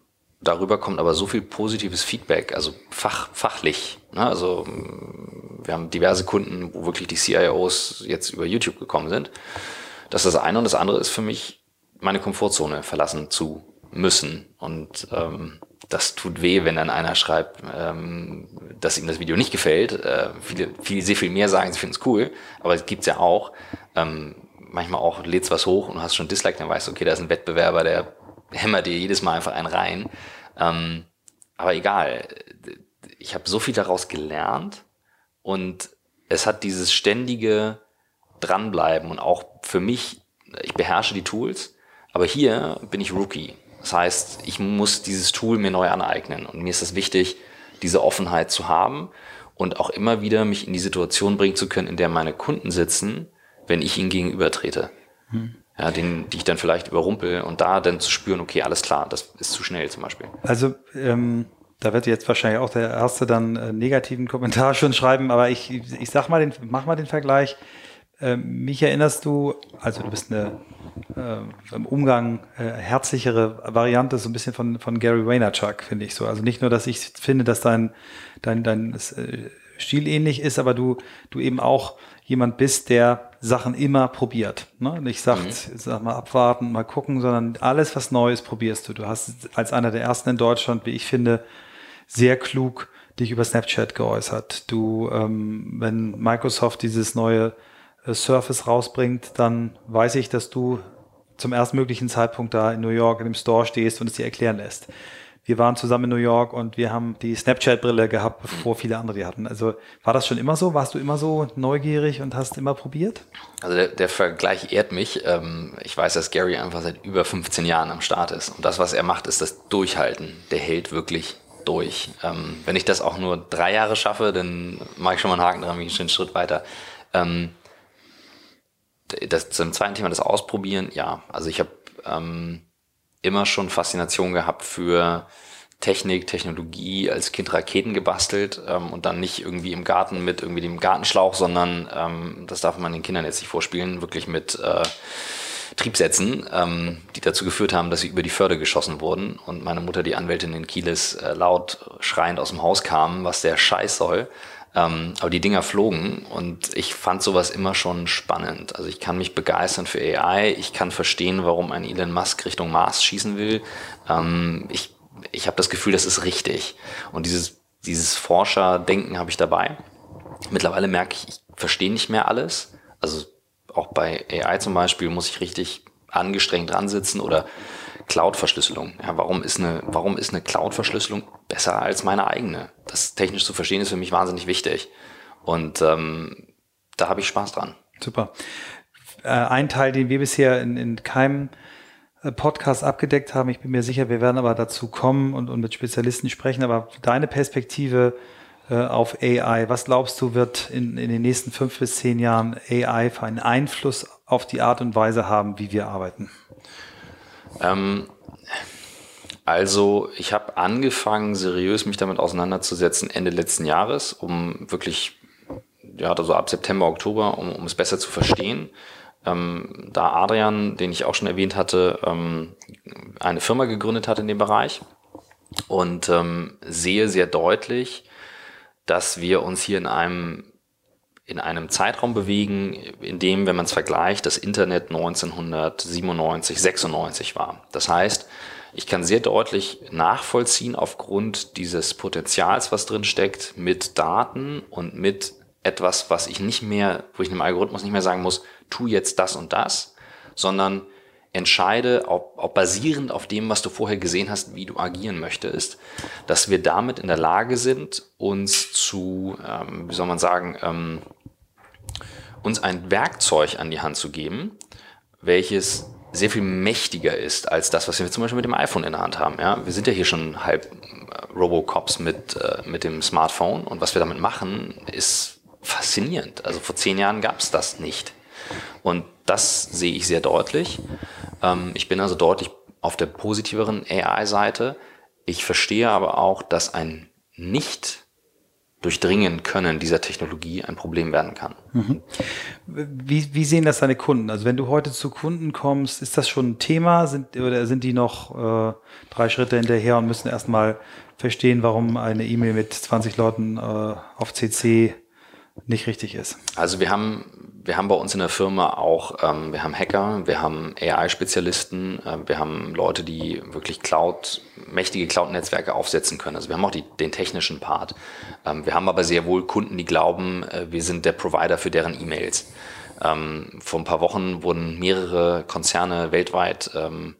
darüber kommt aber so viel positives Feedback, also fach, fachlich. Ne? Also wir haben diverse Kunden, wo wirklich die CIOs jetzt über YouTube gekommen sind. Das ist das eine und das andere ist für mich, meine Komfortzone verlassen zu müssen. Und ähm, das tut weh, wenn dann einer schreibt, ähm, dass ihm das Video nicht gefällt. Äh, viele, viele, sehr viel mehr sagen, sie finden es cool, aber es gibt's ja auch. Ähm, manchmal auch lädst was hoch und hast schon Dislike, dann weißt du, okay, da ist ein Wettbewerber, der hämmert dir jedes Mal einfach einen rein. Ähm, aber egal, ich habe so viel daraus gelernt und es hat dieses ständige Dranbleiben und auch für mich, ich beherrsche die Tools, aber hier bin ich Rookie. Das heißt, ich muss dieses Tool mir neu aneignen und mir ist es wichtig, diese Offenheit zu haben und auch immer wieder mich in die Situation bringen zu können, in der meine Kunden sitzen, wenn ich ihnen gegenübertrete. Hm ja, den, die ich dann vielleicht überrumpel und da dann zu spüren, okay, alles klar, das ist zu schnell zum Beispiel. Also ähm, da wird jetzt wahrscheinlich auch der Erste dann äh, negativen Kommentar schon schreiben, aber ich, ich sag mal den, mach mal den Vergleich. Ähm, mich erinnerst du, also du bist eine äh, im Umgang äh, herzlichere Variante, so ein bisschen von, von Gary Vaynerchuk, finde ich so. Also nicht nur, dass ich finde, dass dein, dein, dein äh, Stil ähnlich ist, aber du, du eben auch jemand bist, der Sachen immer probiert. Ne? Nicht sagt, mhm. sag mal abwarten, mal gucken, sondern alles, was Neues probierst du. Du hast als einer der ersten in Deutschland, wie ich finde, sehr klug dich über Snapchat geäußert. Du, ähm, wenn Microsoft dieses neue Surface rausbringt, dann weiß ich, dass du zum erstmöglichen Zeitpunkt da in New York in dem Store stehst und es dir erklären lässt. Wir waren zusammen in New York und wir haben die Snapchat-Brille gehabt, bevor viele andere die hatten. Also war das schon immer so? Warst du immer so neugierig und hast immer probiert? Also der, der Vergleich ehrt mich. Ähm, ich weiß, dass Gary einfach seit über 15 Jahren am Start ist. Und das, was er macht, ist das Durchhalten. Der hält wirklich durch. Ähm, wenn ich das auch nur drei Jahre schaffe, dann mache ich schon mal einen Haken dran, bin ich einen Schritt weiter. Ähm, das zum zweiten Thema, das Ausprobieren, ja. Also ich habe ähm, immer schon Faszination gehabt für Technik, Technologie, als Kind Raketen gebastelt ähm, und dann nicht irgendwie im Garten mit irgendwie dem Gartenschlauch, sondern ähm, das darf man den Kindern jetzt nicht vorspielen, wirklich mit äh, Triebsätzen, ähm, die dazu geführt haben, dass sie über die Förde geschossen wurden und meine Mutter, die Anwältin in Kieles, äh, laut schreiend aus dem Haus kam, was der Scheiß soll. Ähm, aber die Dinger flogen und ich fand sowas immer schon spannend. Also ich kann mich begeistern für AI, ich kann verstehen, warum ein Elon Musk Richtung Mars schießen will. Ähm, ich ich habe das Gefühl, das ist richtig. Und dieses, dieses Forscherdenken habe ich dabei. Mittlerweile merke ich, ich verstehe nicht mehr alles. Also auch bei AI zum Beispiel muss ich richtig angestrengt dran sitzen oder Cloud-Verschlüsselung. Ja, warum ist eine, warum ist eine Cloud-Verschlüsselung besser als meine eigene? Das technisch zu verstehen ist für mich wahnsinnig wichtig. Und ähm, da habe ich Spaß dran. Super. Äh, ein Teil, den wir bisher in, in keinem äh, Podcast abgedeckt haben, ich bin mir sicher, wir werden aber dazu kommen und, und mit Spezialisten sprechen, aber deine Perspektive äh, auf AI, was glaubst du, wird in, in den nächsten fünf bis zehn Jahren AI für einen Einfluss auf die Art und Weise haben, wie wir arbeiten? Ähm, also ich habe angefangen, seriös mich damit auseinanderzusetzen Ende letzten Jahres, um wirklich, ja, also ab September, Oktober, um, um es besser zu verstehen. Ähm, da Adrian, den ich auch schon erwähnt hatte, ähm, eine Firma gegründet hat in dem Bereich und ähm, sehe sehr deutlich, dass wir uns hier in einem in einem Zeitraum bewegen, in dem, wenn man es vergleicht, das Internet 1997, 96 war. Das heißt, ich kann sehr deutlich nachvollziehen aufgrund dieses Potenzials, was drin steckt, mit Daten und mit etwas, was ich nicht mehr, wo ich einem Algorithmus nicht mehr sagen muss, tu jetzt das und das, sondern entscheide, ob, ob basierend auf dem, was du vorher gesehen hast, wie du agieren möchtest, dass wir damit in der Lage sind, uns zu, ähm, wie soll man sagen, ähm, uns ein Werkzeug an die Hand zu geben, welches sehr viel mächtiger ist als das, was wir zum Beispiel mit dem iPhone in der Hand haben. Ja? Wir sind ja hier schon halb äh, Robocops mit, äh, mit dem Smartphone und was wir damit machen, ist faszinierend. Also vor zehn Jahren gab es das nicht. Und das sehe ich sehr deutlich. Ähm, ich bin also deutlich auf der positiveren AI-Seite. Ich verstehe aber auch, dass ein nicht durchdringen können dieser Technologie ein Problem werden kann. Mhm. Wie, wie sehen das deine Kunden? Also wenn du heute zu Kunden kommst, ist das schon ein Thema sind, oder sind die noch äh, drei Schritte hinterher und müssen erstmal verstehen, warum eine E-Mail mit 20 Leuten äh, auf CC nicht richtig ist? Also wir haben wir haben bei uns in der Firma auch, ähm, wir haben Hacker, wir haben AI-Spezialisten, äh, wir haben Leute, die wirklich Cloud, mächtige Cloud-Netzwerke aufsetzen können. Also wir haben auch die, den technischen Part. Ähm, wir haben aber sehr wohl Kunden, die glauben, äh, wir sind der Provider für deren E-Mails. Ähm, vor ein paar Wochen wurden mehrere Konzerne weltweit ähm,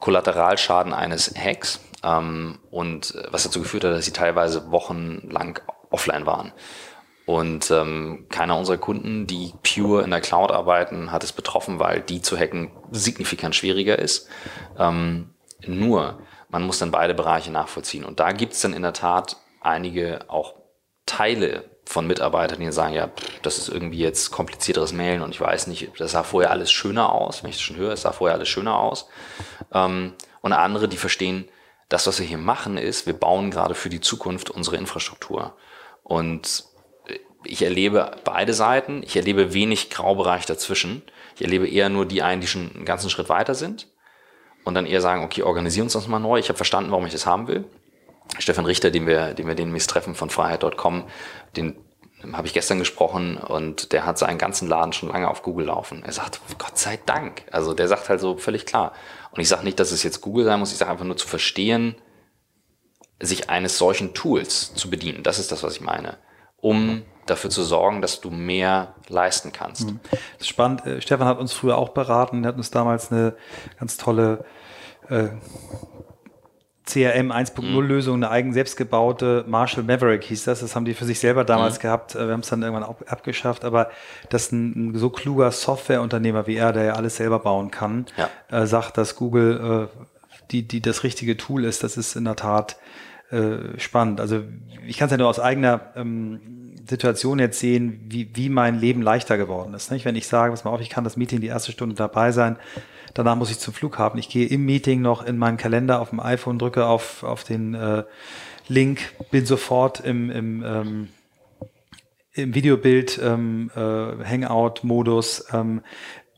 Kollateralschaden eines Hacks ähm, und äh, was dazu geführt hat, dass sie teilweise wochenlang offline waren. Und ähm, keiner unserer Kunden, die pure in der Cloud arbeiten, hat es betroffen, weil die zu hacken signifikant schwieriger ist. Ähm, nur, man muss dann beide Bereiche nachvollziehen. Und da gibt es dann in der Tat einige auch Teile von Mitarbeitern, die sagen, ja, das ist irgendwie jetzt komplizierteres Mailen und ich weiß nicht, das sah vorher alles schöner aus, wenn ich das schon höre, es sah vorher alles schöner aus. Ähm, und andere, die verstehen, das, was wir hier machen, ist, wir bauen gerade für die Zukunft unsere Infrastruktur. Und ich erlebe beide Seiten. Ich erlebe wenig Graubereich dazwischen. Ich erlebe eher nur die einen, die schon einen ganzen Schritt weiter sind und dann eher sagen, okay, organisieren uns das mal neu. Ich habe verstanden, warum ich das haben will. Stefan Richter, den wir, den wir den treffen von Freiheit.com, den habe ich gestern gesprochen und der hat seinen ganzen Laden schon lange auf Google laufen. Er sagt, Gott sei Dank. Also der sagt halt so völlig klar. Und ich sage nicht, dass es jetzt Google sein muss, ich sage einfach nur zu verstehen, sich eines solchen Tools zu bedienen. Das ist das, was ich meine. Um dafür zu sorgen, dass du mehr leisten kannst. Das ist spannend. Äh, Stefan hat uns früher auch beraten, er hat uns damals eine ganz tolle äh, CRM 1.0 mhm. Lösung, eine eigen selbstgebaute Marshall Maverick hieß das. Das haben die für sich selber damals mhm. gehabt. Äh, wir haben es dann irgendwann ab, abgeschafft, aber dass ein, ein, so kluger Softwareunternehmer wie er, der ja alles selber bauen kann, ja. äh, sagt, dass Google äh, die, die das richtige Tool ist, das ist in der Tat äh, spannend. Also ich kann es ja nur aus eigener ähm, Situation jetzt sehen, wie, wie mein Leben leichter geworden ist. Nicht? Wenn ich sage, pass mal auf, ich kann das Meeting die erste Stunde dabei sein, danach muss ich zum Flughafen. Ich gehe im Meeting noch in meinen Kalender auf dem iPhone, drücke auf, auf den äh, Link, bin sofort im, im, ähm, im Videobild, ähm, äh, Hangout-Modus, ähm,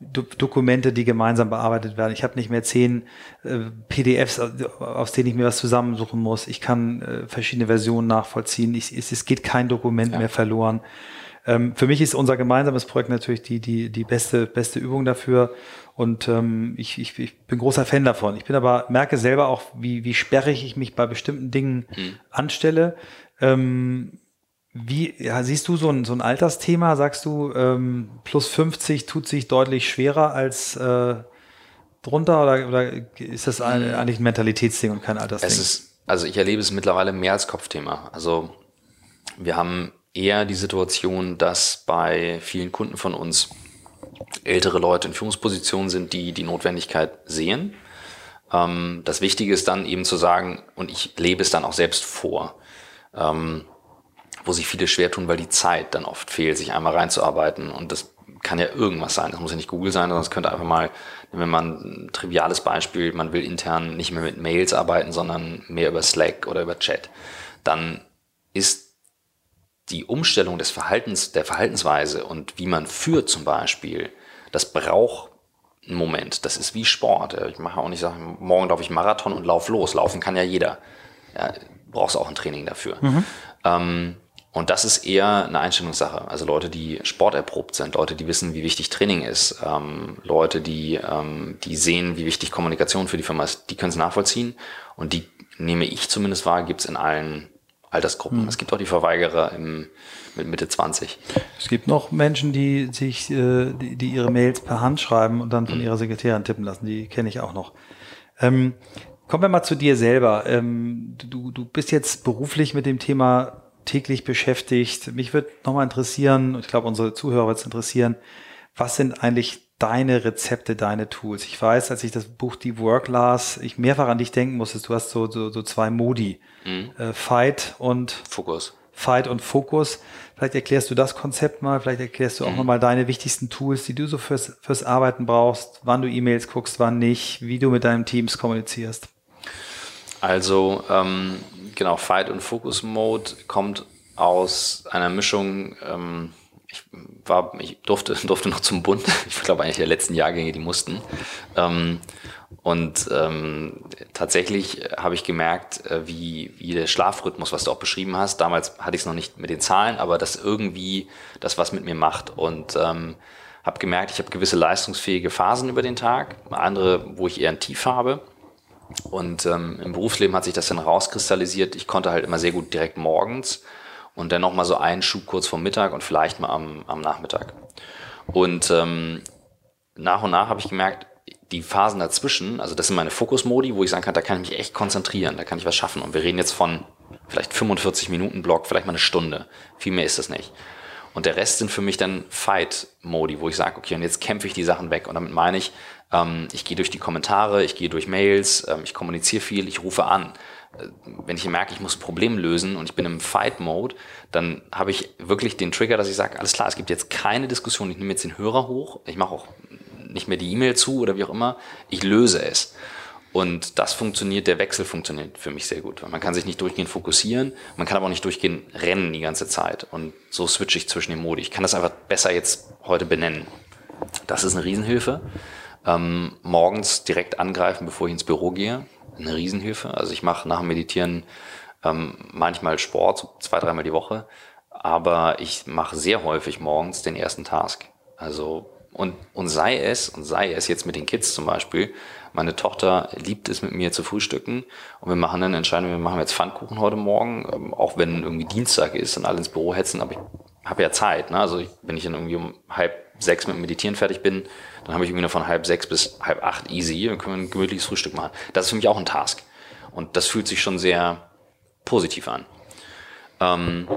Do Dokumente, die gemeinsam bearbeitet werden. Ich habe nicht mehr zehn äh, PDFs, aus denen ich mir was zusammensuchen muss. Ich kann äh, verschiedene Versionen nachvollziehen. Ich, es, es geht kein Dokument ja. mehr verloren. Ähm, für mich ist unser gemeinsames Projekt natürlich die, die, die beste, beste Übung dafür. Und ähm, ich, ich, ich bin großer Fan davon. Ich bin aber, merke selber auch, wie, wie sperrig ich mich bei bestimmten Dingen mhm. anstelle. Ähm, wie ja, siehst du so ein, so ein Altersthema? Sagst du, ähm, plus 50 tut sich deutlich schwerer als äh, drunter oder, oder ist das ein, hm. eigentlich ein Mentalitätsding und kein Altersding? Es ist, also ich erlebe es mittlerweile mehr als Kopfthema. Also wir haben eher die Situation, dass bei vielen Kunden von uns ältere Leute in Führungspositionen sind, die die Notwendigkeit sehen. Ähm, das Wichtige ist dann eben zu sagen, und ich lebe es dann auch selbst vor, ähm, wo sich viele schwer tun, weil die Zeit dann oft fehlt, sich einmal reinzuarbeiten. Und das kann ja irgendwas sein. Das muss ja nicht Google sein, sondern es könnte einfach mal, wenn man ein triviales Beispiel, man will intern nicht mehr mit Mails arbeiten, sondern mehr über Slack oder über Chat, dann ist die Umstellung des Verhaltens, der Verhaltensweise und wie man führt zum Beispiel, das braucht einen Moment. Das ist wie Sport. Ich mache auch nicht sagen, morgen laufe ich Marathon und lauf los. Laufen kann ja jeder. Ja, brauchst auch ein Training dafür. Mhm. Ähm, und das ist eher eine Einstellungssache. Also Leute, die sporterprobt sind, Leute, die wissen, wie wichtig Training ist, ähm, Leute, die, ähm, die sehen, wie wichtig Kommunikation für die Firma ist, die können es nachvollziehen. Und die nehme ich zumindest wahr, gibt es in allen Altersgruppen. Mhm. Es gibt auch die Verweigerer im, mit Mitte 20. Es gibt noch Menschen, die sich, äh, die, die ihre Mails per Hand schreiben und dann von mhm. ihrer Sekretärin tippen lassen. Die kenne ich auch noch. Ähm, kommen wir mal zu dir selber. Ähm, du, du bist jetzt beruflich mit dem Thema täglich beschäftigt. Mich würde nochmal interessieren, ich glaube, unsere Zuhörer wird es interessieren, was sind eigentlich deine Rezepte, deine Tools? Ich weiß, als ich das Buch Deep Work las, ich mehrfach an dich denken musste. Du hast so, so, so zwei Modi. Mhm. Äh, Fight und Fokus. Fight und Fokus. Vielleicht erklärst du das Konzept mal, vielleicht erklärst du auch mhm. nochmal deine wichtigsten Tools, die du so fürs, fürs Arbeiten brauchst, wann du E-Mails guckst, wann nicht, wie du mit deinen Teams kommunizierst. Also, ähm, genau, Fight und Focus Mode kommt aus einer Mischung, ähm, ich war, ich durfte, durfte noch zum Bund, ich glaube eigentlich der letzten Jahrgänge, die mussten. Ähm, und ähm, tatsächlich habe ich gemerkt, äh, wie, wie der Schlafrhythmus, was du auch beschrieben hast, damals hatte ich es noch nicht mit den Zahlen, aber dass irgendwie das was mit mir macht. Und ähm, habe gemerkt, ich habe gewisse leistungsfähige Phasen über den Tag, andere, wo ich eher ein Tief habe. Und ähm, im Berufsleben hat sich das dann rauskristallisiert. Ich konnte halt immer sehr gut direkt morgens und dann nochmal so einen Schub kurz vor Mittag und vielleicht mal am, am Nachmittag. Und ähm, nach und nach habe ich gemerkt, die Phasen dazwischen, also das sind meine Fokusmodi, wo ich sagen kann, da kann ich mich echt konzentrieren, da kann ich was schaffen. Und wir reden jetzt von vielleicht 45 Minuten Block, vielleicht mal eine Stunde. Viel mehr ist das nicht. Und der Rest sind für mich dann Fight-Modi, wo ich sage, okay, und jetzt kämpfe ich die Sachen weg. Und damit meine ich, ich gehe durch die Kommentare, ich gehe durch Mails, ähm, ich kommuniziere viel, ich rufe an. Äh, wenn ich merke, ich muss ein Problem lösen und ich bin im Fight-Mode, dann habe ich wirklich den Trigger, dass ich sage, alles klar, es gibt jetzt keine Diskussion, ich nehme jetzt den Hörer hoch, ich mache auch nicht mehr die E-Mail zu oder wie auch immer, ich löse es. Und das funktioniert, der Wechsel funktioniert für mich sehr gut. Man kann sich nicht durchgehend fokussieren, man kann aber auch nicht durchgehend rennen die ganze Zeit. Und so switche ich zwischen den Modi. Ich kann das einfach besser jetzt heute benennen. Das ist eine Riesenhilfe. Ähm, morgens direkt angreifen, bevor ich ins Büro gehe. Eine Riesenhilfe. Also ich mache nach dem Meditieren ähm, manchmal Sport, so zwei, dreimal die Woche. Aber ich mache sehr häufig morgens den ersten Task. Also und, und sei es, und sei es jetzt mit den Kids zum Beispiel, meine Tochter liebt es mit mir zu frühstücken und wir machen dann entscheiden, wir machen jetzt Pfannkuchen heute Morgen, ähm, auch wenn irgendwie Dienstag ist und alle ins Büro hetzen, aber ich habe ja Zeit. Ne? Also wenn ich dann irgendwie um halb sechs mit Meditieren fertig bin, dann habe ich irgendwie noch von halb sechs bis halb acht easy und können ein gemütliches Frühstück machen. Das ist für mich auch ein Task. Und das fühlt sich schon sehr positiv an. Ähm,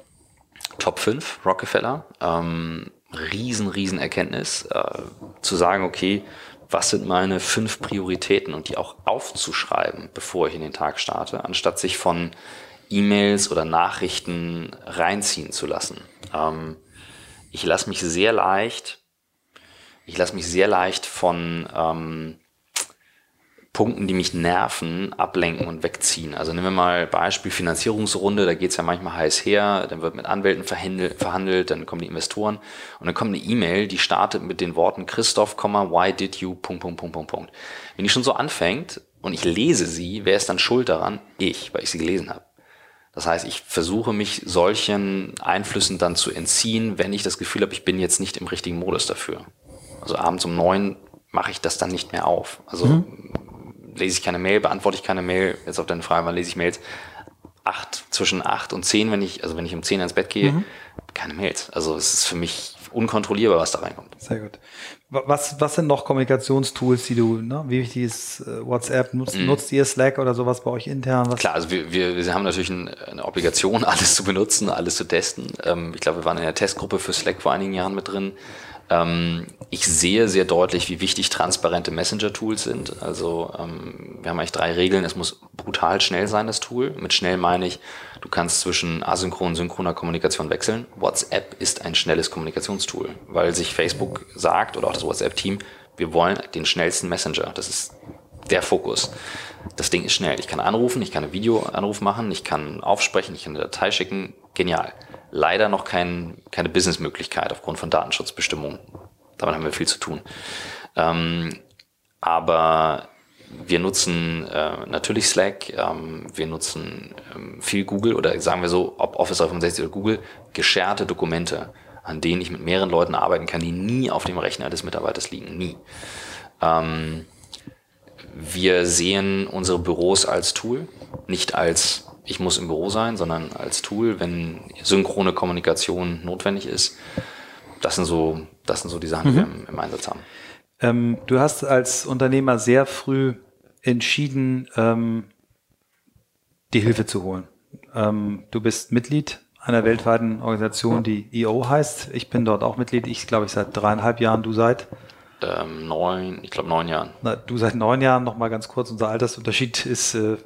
Top 5, Rockefeller. Ähm, riesen, riesen Erkenntnis, äh, zu sagen, okay, was sind meine fünf Prioritäten und die auch aufzuschreiben, bevor ich in den Tag starte, anstatt sich von E-Mails oder Nachrichten reinziehen zu lassen. Ähm, ich lasse mich sehr leicht, ich lasse mich sehr leicht von ähm, Punkten, die mich nerven, ablenken und wegziehen. Also nehmen wir mal Beispiel Finanzierungsrunde, da geht's ja manchmal heiß her, dann wird mit Anwälten verhandelt, dann kommen die Investoren und dann kommt eine E-Mail, die startet mit den Worten Christoph, why did you, Punkt, Punkt, Punkt, Punkt, Punkt. Wenn die schon so anfängt und ich lese sie, wer ist dann schuld daran? Ich, weil ich sie gelesen habe. Das heißt, ich versuche mich solchen Einflüssen dann zu entziehen, wenn ich das Gefühl habe, ich bin jetzt nicht im richtigen Modus dafür. Also abends um neun mache ich das dann nicht mehr auf. Also mhm lese ich keine Mail, beantworte ich keine Mail. Jetzt auf deine Frage, wann lese ich Mails? Acht, zwischen acht und zehn, wenn ich, also wenn ich um zehn ins Bett gehe, mhm. keine Mails. Also es ist für mich unkontrollierbar, was da reinkommt. Sehr gut. Was, was sind noch Kommunikationstools, die du, ne? wie wichtig ist äh, WhatsApp? Nutzt, mm. nutzt ihr Slack oder sowas bei euch intern? Was? Klar, also wir, wir, wir haben natürlich eine Obligation, alles zu benutzen, alles zu testen. Ähm, ich glaube, wir waren in der Testgruppe für Slack vor einigen Jahren mit drin. Ähm, ich sehe sehr deutlich, wie wichtig transparente Messenger-Tools sind. Also ähm, wir haben eigentlich drei Regeln. Es muss brutal schnell sein, das Tool. Mit schnell meine ich, du kannst zwischen asynchron und synchroner Kommunikation wechseln. WhatsApp ist ein schnelles Kommunikationstool, weil sich Facebook sagt oder auch das WhatsApp-Team, wir wollen den schnellsten Messenger. Das ist der Fokus. Das Ding ist schnell. Ich kann anrufen, ich kann einen Videoanruf machen, ich kann aufsprechen, ich kann eine Datei schicken. Genial leider noch kein, keine Businessmöglichkeit aufgrund von Datenschutzbestimmungen. Damit haben wir viel zu tun. Ähm, aber wir nutzen äh, natürlich Slack, ähm, wir nutzen ähm, viel Google oder sagen wir so, ob Office 365 oder Google, gescherte Dokumente, an denen ich mit mehreren Leuten arbeiten kann, die nie auf dem Rechner des Mitarbeiters liegen. Nie. Ähm, wir sehen unsere Büros als Tool, nicht als ich muss im Büro sein, sondern als Tool, wenn synchrone Kommunikation notwendig ist. Das sind so, das sind so die Sachen, die mhm. wir im, im, Einsatz haben. Ähm, du hast als Unternehmer sehr früh entschieden, ähm, die Hilfe zu holen. Ähm, du bist Mitglied einer weltweiten Organisation, die EO heißt. Ich bin dort auch Mitglied. Ich glaube, ich seit dreieinhalb Jahren, du seit ähm, neun, ich glaube neun Jahren. Na, du seit neun Jahren, noch mal ganz kurz, unser Altersunterschied ist äh,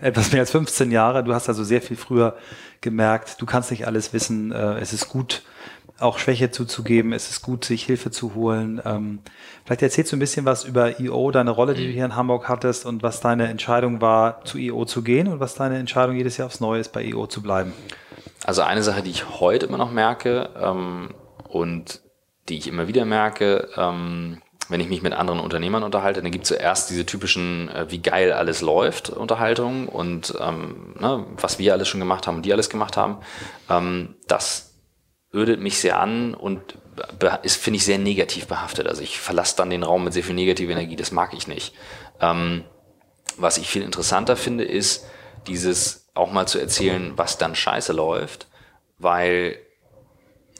etwas mehr als 15 Jahre. Du hast also sehr viel früher gemerkt, du kannst nicht alles wissen. Äh, es ist gut, auch Schwäche zuzugeben. Es ist gut, sich Hilfe zu holen. Ähm, vielleicht erzählst du ein bisschen was über IO, deine Rolle, die du hier in Hamburg hattest und was deine Entscheidung war, zu IO zu gehen und was deine Entscheidung jedes Jahr aufs Neue ist, bei IO zu bleiben. Also eine Sache, die ich heute immer noch merke ähm, und die ich immer wieder merke, ähm, wenn ich mich mit anderen Unternehmern unterhalte, dann gibt es zuerst diese typischen, äh, wie geil alles läuft, Unterhaltungen und ähm, ne, was wir alles schon gemacht haben und die alles gemacht haben. Ähm, das ödet mich sehr an und ist, finde ich, sehr negativ behaftet. Also ich verlasse dann den Raum mit sehr viel negativer Energie, das mag ich nicht. Ähm, was ich viel interessanter finde, ist dieses auch mal zu erzählen, was dann scheiße läuft, weil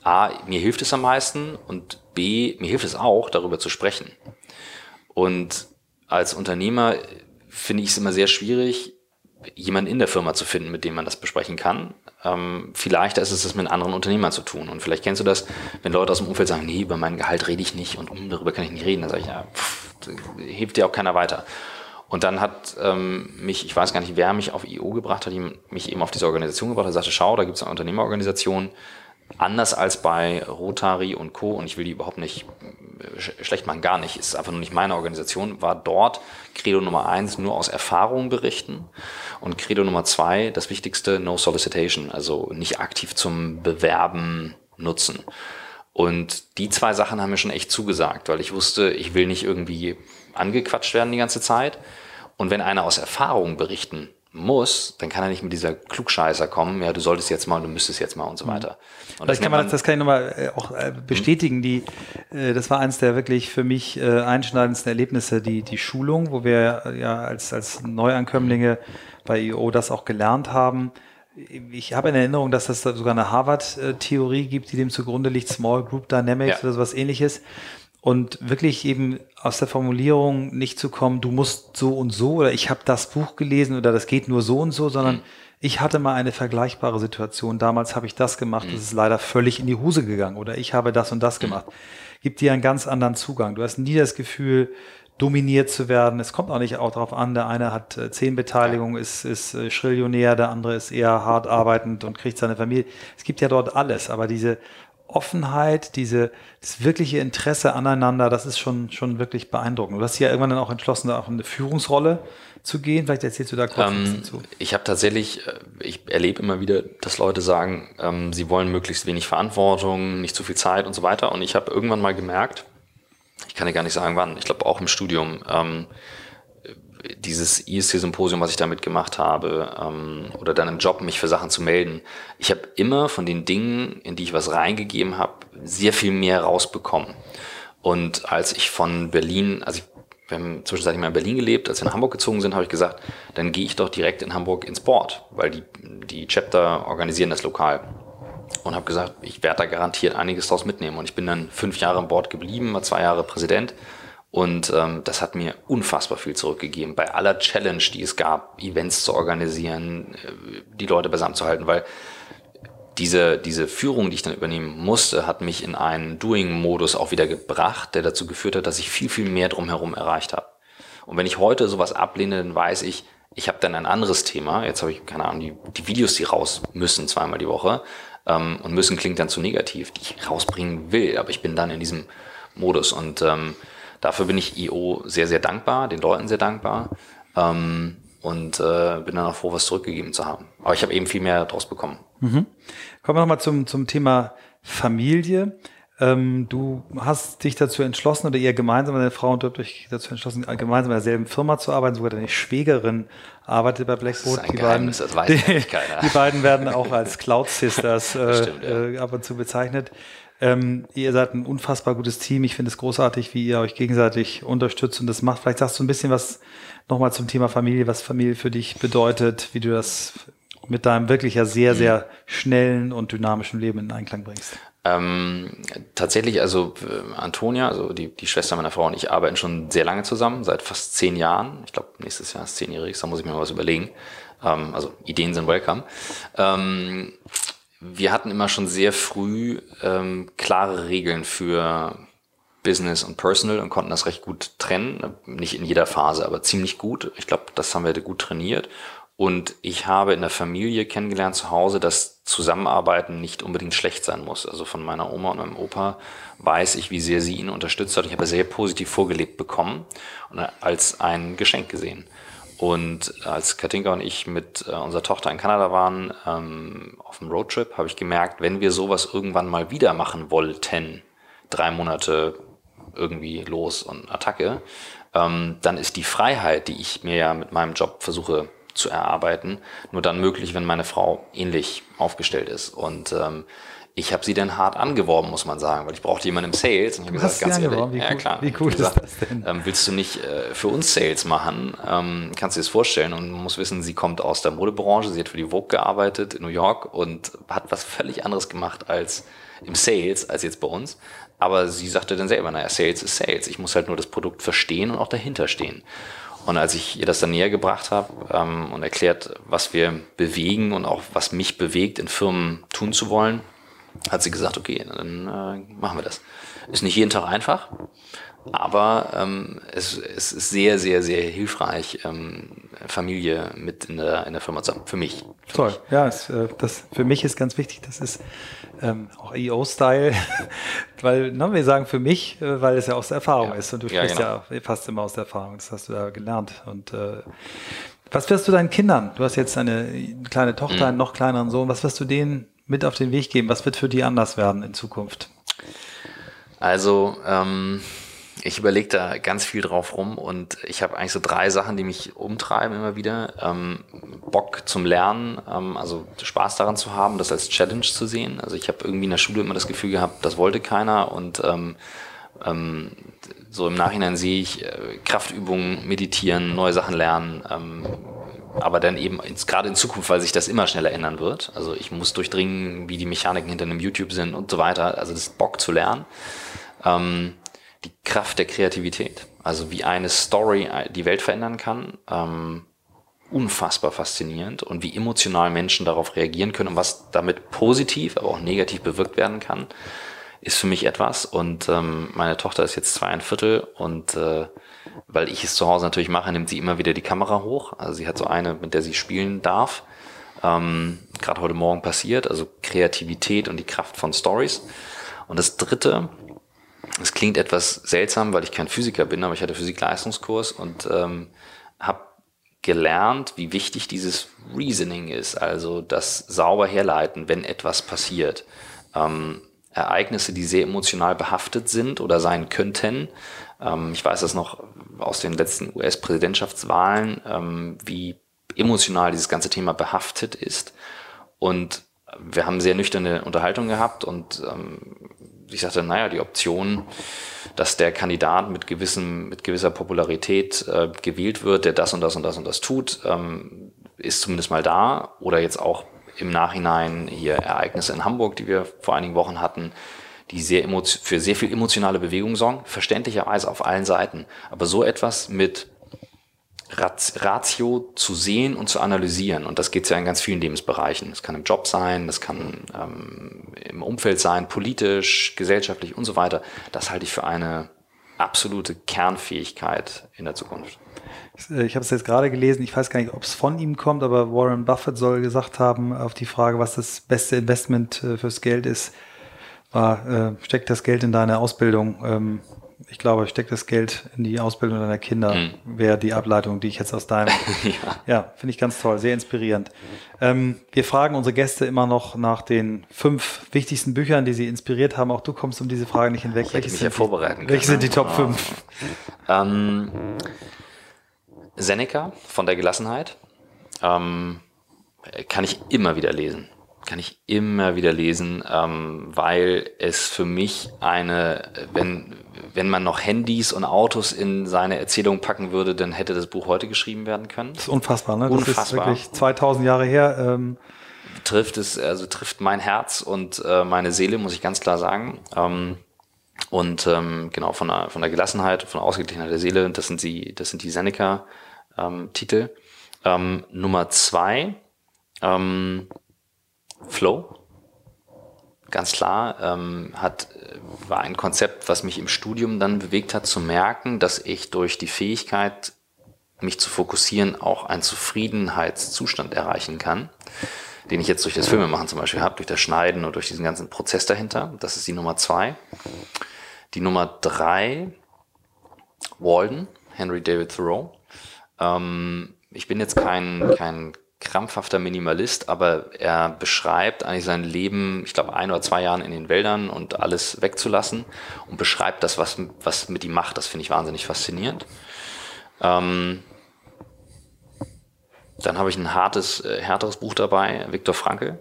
A, mir hilft es am meisten und B, mir hilft es auch, darüber zu sprechen. Und als Unternehmer finde ich es immer sehr schwierig, jemanden in der Firma zu finden, mit dem man das besprechen kann. Ähm, vielleicht ist es das mit anderen Unternehmern zu tun. Und vielleicht kennst du das, wenn Leute aus dem Umfeld sagen, nee, über mein Gehalt rede ich nicht und um, darüber kann ich nicht reden. Dann sage ich, ja, pff, hilft dir auch keiner weiter. Und dann hat ähm, mich, ich weiß gar nicht, wer mich auf IO gebracht hat, mich eben auf diese Organisation gebracht hat, sagte, schau, da gibt es eine Unternehmerorganisation, anders als bei Rotary und Co. und ich will die überhaupt nicht äh, schlecht machen, gar nicht, ist einfach nur nicht meine Organisation, war dort Credo Nummer eins nur aus Erfahrung berichten und Credo Nummer zwei, das Wichtigste, no solicitation, also nicht aktiv zum Bewerben nutzen. Und die zwei Sachen haben mir schon echt zugesagt, weil ich wusste, ich will nicht irgendwie angequatscht werden die ganze Zeit. Und wenn einer aus Erfahrung berichten muss, dann kann er nicht mit dieser Klugscheißer kommen, ja, du solltest jetzt mal, du müsstest jetzt mal und so mhm. weiter. Und das, kann man, das kann ich nochmal äh, auch äh, bestätigen. Die, äh, das war eines der wirklich für mich einschneidendsten Erlebnisse, die, die Schulung, wo wir ja als, als Neuankömmlinge bei IO das auch gelernt haben. ich habe in Erinnerung, dass es da sogar eine Harvard-Theorie gibt, die dem zugrunde liegt, Small Group Dynamics ja. oder sowas ähnliches. Und wirklich eben aus der Formulierung nicht zu kommen, du musst so und so oder ich habe das Buch gelesen oder das geht nur so und so, sondern mhm. ich hatte mal eine vergleichbare Situation. Damals habe ich das gemacht, mhm. das ist leider völlig in die Hose gegangen oder ich habe das und das mhm. gemacht. Gibt dir einen ganz anderen Zugang. Du hast nie das Gefühl, dominiert zu werden. Es kommt auch nicht auch darauf an, der eine hat äh, zehn Beteiligungen, ist, ist äh, Schrillionär, der andere ist eher hart arbeitend und kriegt seine Familie. Es gibt ja dort alles, aber diese Offenheit, diese, das wirkliche Interesse aneinander, das ist schon, schon wirklich beeindruckend. Du hast ja irgendwann dann auch entschlossen, da auch eine Führungsrolle zu gehen. Vielleicht erzählst du da kurz ähm, was dazu. Ich habe tatsächlich, äh, ich erlebe immer wieder, dass Leute sagen, ähm, sie wollen möglichst wenig Verantwortung, nicht zu viel Zeit und so weiter. Und ich habe irgendwann mal gemerkt, ich kann dir gar nicht sagen wann, ich glaube auch im Studium, ähm, dieses ISC-Symposium, was ich damit gemacht habe, ähm, oder dann im Job, mich für Sachen zu melden. Ich habe immer von den Dingen, in die ich was reingegeben habe, sehr viel mehr rausbekommen. Und als ich von Berlin, also ich, wir haben zwischenzeitlich mal in Berlin gelebt, als wir in Hamburg gezogen sind, habe ich gesagt, dann gehe ich doch direkt in Hamburg ins Board, weil die, die Chapter organisieren das lokal und habe gesagt, ich werde da garantiert einiges draus mitnehmen. Und ich bin dann fünf Jahre im Board geblieben, war zwei Jahre Präsident. Und ähm, das hat mir unfassbar viel zurückgegeben. Bei aller Challenge, die es gab, Events zu organisieren, äh, die Leute beisammen zu halten, weil diese, diese Führung, die ich dann übernehmen musste, hat mich in einen Doing-Modus auch wieder gebracht, der dazu geführt hat, dass ich viel, viel mehr drumherum erreicht habe. Und wenn ich heute sowas ablehne, dann weiß ich, ich habe dann ein anderes Thema. Jetzt habe ich, keine Ahnung, die, die Videos, die raus müssen zweimal die Woche. Ähm, und müssen klingt dann zu negativ, die ich rausbringen will, aber ich bin dann in diesem Modus. Und ähm, dafür bin ich IO sehr, sehr dankbar, den Leuten sehr dankbar. Ähm, und äh, bin dann auch froh, was zurückgegeben zu haben. Aber ich habe eben viel mehr draus bekommen. Mhm. Kommen wir nochmal zum, zum Thema Familie. Ähm, du hast dich dazu entschlossen oder ihr gemeinsam, deine Frau und du habt euch dazu entschlossen, gemeinsam in derselben Firma zu arbeiten. Sogar deine Schwägerin arbeitet bei Blackboard. Das ist ein die Geheimnis, beiden, das weiß die, keiner. Die beiden werden auch als Cloud Sisters äh, stimmt, ja. äh, ab und zu bezeichnet. Ähm, ihr seid ein unfassbar gutes Team. Ich finde es großartig, wie ihr euch gegenseitig unterstützt und das macht. Vielleicht sagst du ein bisschen was nochmal zum Thema Familie, was Familie für dich bedeutet, wie du das mit deinem wirklich ja sehr, sehr schnellen und dynamischen Leben in Einklang bringst. Ähm, tatsächlich, also äh, Antonia, also die, die Schwester meiner Frau und ich arbeiten schon sehr lange zusammen, seit fast zehn Jahren. Ich glaube, nächstes Jahr ist zehnjährig, da muss ich mir mal was überlegen. Ähm, also Ideen sind welcome. Ähm, wir hatten immer schon sehr früh ähm, klare Regeln für Business und Personal und konnten das recht gut trennen. Nicht in jeder Phase, aber ziemlich gut. Ich glaube, das haben wir gut trainiert. Und ich habe in der Familie kennengelernt zu Hause, dass Zusammenarbeiten nicht unbedingt schlecht sein muss. Also von meiner Oma und meinem Opa weiß ich, wie sehr sie ihn unterstützt hat. Ich habe sehr positiv vorgelebt bekommen und als ein Geschenk gesehen. Und als Katinka und ich mit äh, unserer Tochter in Kanada waren, ähm, auf dem Roadtrip, habe ich gemerkt, wenn wir sowas irgendwann mal wieder machen wollten, drei Monate irgendwie los und Attacke, ähm, dann ist die Freiheit, die ich mir ja mit meinem Job versuche zu erarbeiten, nur dann möglich, wenn meine Frau ähnlich aufgestellt ist. Und ähm, ich habe sie dann hart angeworben, muss man sagen, weil ich brauchte jemanden im Sales. Und ich habe gesagt, ganz ehrlich, wie ja klar. Wie cool gesagt, ist das denn? Ähm, willst du nicht äh, für uns Sales machen? Ähm, kannst du dir das vorstellen? Und man muss wissen, sie kommt aus der Modebranche, sie hat für die Vogue gearbeitet in New York und hat was völlig anderes gemacht als im Sales, als jetzt bei uns. Aber sie sagte dann selber, naja, Sales ist Sales. Ich muss halt nur das Produkt verstehen und auch dahinter stehen. Und als ich ihr das dann näher gebracht habe ähm, und erklärt, was wir bewegen und auch was mich bewegt, in Firmen tun zu wollen, hat sie gesagt, okay, dann äh, machen wir das. Ist nicht jeden Tag einfach, aber ähm, es, es ist sehr, sehr, sehr hilfreich, ähm, Familie mit in der, in der Firma zu haben. Für mich. Für Toll, mich. ja, es, äh, das für mich ist ganz wichtig, das ist ähm, auch EO-Style, weil, na, wir sagen für mich, äh, weil es ja aus der Erfahrung ja. ist und du sprichst ja, genau. ja fast immer aus der Erfahrung, das hast du ja gelernt und äh, was wirst du deinen Kindern? Du hast jetzt eine kleine Tochter, mhm. einen noch kleineren Sohn. Was wirst du denen mit auf den Weg geben? Was wird für die anders werden in Zukunft? Also, ähm, ich überlege da ganz viel drauf rum und ich habe eigentlich so drei Sachen, die mich umtreiben immer wieder. Ähm, Bock zum Lernen, ähm, also Spaß daran zu haben, das als Challenge zu sehen. Also ich habe irgendwie in der Schule immer das Gefühl gehabt, das wollte keiner und ähm, ähm, so im Nachhinein sehe ich äh, Kraftübungen, meditieren, neue Sachen lernen, ähm, aber dann eben ins, gerade in Zukunft, weil sich das immer schneller ändern wird. Also ich muss durchdringen, wie die Mechaniken hinter einem YouTube sind und so weiter. Also das Bock zu lernen. Ähm, die Kraft der Kreativität. Also wie eine Story die Welt verändern kann. Ähm, unfassbar faszinierend und wie emotional Menschen darauf reagieren können und was damit positiv, aber auch negativ bewirkt werden kann, ist für mich etwas. Und ähm, meine Tochter ist jetzt zweieinviertel und äh, weil ich es zu Hause natürlich mache, nimmt sie immer wieder die Kamera hoch. Also sie hat so eine, mit der sie spielen darf. Ähm, Gerade heute Morgen passiert, also Kreativität und die Kraft von Stories. Und das Dritte, es klingt etwas seltsam, weil ich kein Physiker bin, aber ich hatte Physik-Leistungskurs und ähm, habe gelernt, wie wichtig dieses Reasoning ist, also das sauber herleiten, wenn etwas passiert. Ähm, Ereignisse, die sehr emotional behaftet sind oder sein könnten. Ähm, ich weiß das noch aus den letzten US-Präsidentschaftswahlen, ähm, wie emotional dieses ganze Thema behaftet ist. Und wir haben sehr nüchterne Unterhaltung gehabt und ähm, ich sagte, naja, die Option, dass der Kandidat mit gewissem, mit gewisser Popularität äh, gewählt wird, der das und das und das und das tut, ähm, ist zumindest mal da. Oder jetzt auch im Nachhinein hier Ereignisse in Hamburg, die wir vor einigen Wochen hatten, die sehr für sehr viel emotionale Bewegung sorgen, verständlicherweise auf allen Seiten. Aber so etwas mit Ratio zu sehen und zu analysieren. Und das geht ja in ganz vielen Lebensbereichen. Das kann im Job sein, das kann ähm, im Umfeld sein, politisch, gesellschaftlich und so weiter. Das halte ich für eine absolute Kernfähigkeit in der Zukunft. Äh, ich habe es jetzt gerade gelesen, ich weiß gar nicht, ob es von ihm kommt, aber Warren Buffett soll gesagt haben, auf die Frage, was das beste Investment äh, fürs Geld ist, war, äh, steckt das Geld in deine Ausbildung. Ähm, ich glaube, steckt das Geld in die Ausbildung deiner Kinder, mhm. wäre die Ableitung, die ich jetzt aus deinem. ja, ja finde ich ganz toll, sehr inspirierend. Ähm, wir fragen unsere Gäste immer noch nach den fünf wichtigsten Büchern, die sie inspiriert haben. Auch du kommst um diese Frage nicht hinweg. Ich welche mich ja vorbereiten Welche sind die Top 5? Ähm, Seneca von der Gelassenheit ähm, kann ich immer wieder lesen kann ich immer wieder lesen, ähm, weil es für mich eine, wenn, wenn man noch Handys und Autos in seine Erzählung packen würde, dann hätte das Buch heute geschrieben werden können. Das ist unfassbar, ne? Unfassbar. Das ist wirklich 2000 Jahre her. Ähm. Trifft es, also trifft mein Herz und äh, meine Seele, muss ich ganz klar sagen. Ähm, und ähm, genau von der, von der Gelassenheit, von der Ausgeglichenheit der Seele, das sind die, das sind die Seneca-Titel. Ähm, Nummer zwei, ähm, Flow. Ganz klar, ähm, hat, war ein Konzept, was mich im Studium dann bewegt hat, zu merken, dass ich durch die Fähigkeit, mich zu fokussieren, auch einen Zufriedenheitszustand erreichen kann, den ich jetzt durch das Filmemachen zum Beispiel habe, durch das Schneiden und durch diesen ganzen Prozess dahinter. Das ist die Nummer zwei. Die Nummer drei, Walden, Henry David Thoreau. Ähm, ich bin jetzt kein, kein krampfhafter Minimalist, aber er beschreibt eigentlich sein Leben, ich glaube, ein oder zwei Jahren in den Wäldern und alles wegzulassen und beschreibt das, was, was mit ihm macht. Das finde ich wahnsinnig faszinierend. Ähm, dann habe ich ein hartes, äh, härteres Buch dabei, Viktor Frankl,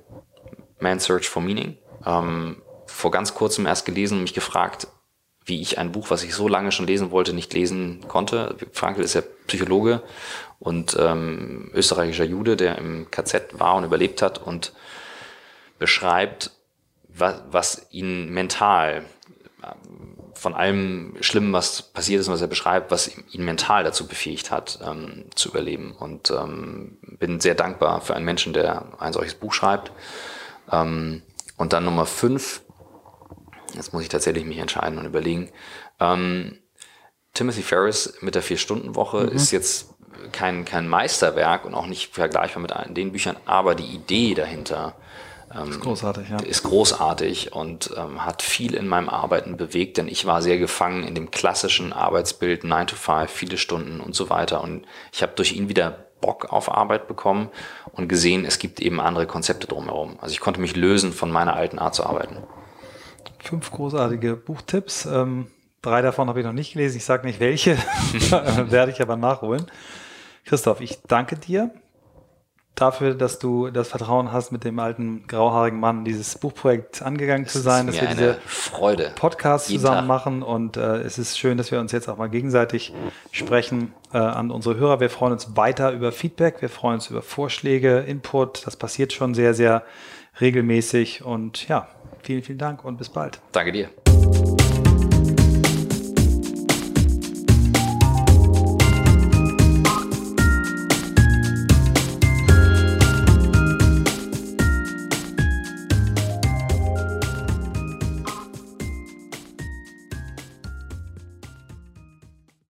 Man's Search for Meaning. Ähm, vor ganz kurzem erst gelesen und mich gefragt, wie ich ein Buch, was ich so lange schon lesen wollte, nicht lesen konnte. Frankl ist ja Psychologe und ähm, österreichischer Jude, der im KZ war und überlebt hat und beschreibt, was, was ihn mental von allem Schlimmen, was passiert ist und was er beschreibt, was ihn mental dazu befähigt hat, ähm, zu überleben. Und ähm, bin sehr dankbar für einen Menschen, der ein solches Buch schreibt. Ähm, und dann Nummer fünf Jetzt muss ich tatsächlich mich entscheiden und überlegen. Ähm, Timothy Ferris mit der Vier-Stunden-Woche mhm. ist jetzt kein, kein Meisterwerk und auch nicht vergleichbar mit den Büchern, aber die Idee dahinter ähm, ist großartig, ja. ist großartig und ähm, hat viel in meinem Arbeiten bewegt, denn ich war sehr gefangen in dem klassischen Arbeitsbild 9 to 5, viele Stunden und so weiter. Und ich habe durch ihn wieder Bock auf Arbeit bekommen und gesehen, es gibt eben andere Konzepte drumherum. Also ich konnte mich lösen von meiner alten Art zu arbeiten fünf großartige Buchtipps. Ähm, drei davon habe ich noch nicht gelesen. Ich sage nicht welche, werde ich aber nachholen. Christoph, ich danke dir. dafür, dass du das Vertrauen hast, mit dem alten grauhaarigen Mann dieses Buchprojekt angegangen Es zu sein, ist dass wir diese eine Freude. Podcasts Jeden zusammen Tag. machen und äh, es ist schön, dass wir uns jetzt auch mal gegenseitig sprechen äh, an unsere Hörer. Wir freuen uns weiter über Feedback, wir freuen uns über Vorschläge, Input. Das passiert schon sehr, sehr regelmäßig und ja, vielen, vielen Dank und bis bald. Danke dir.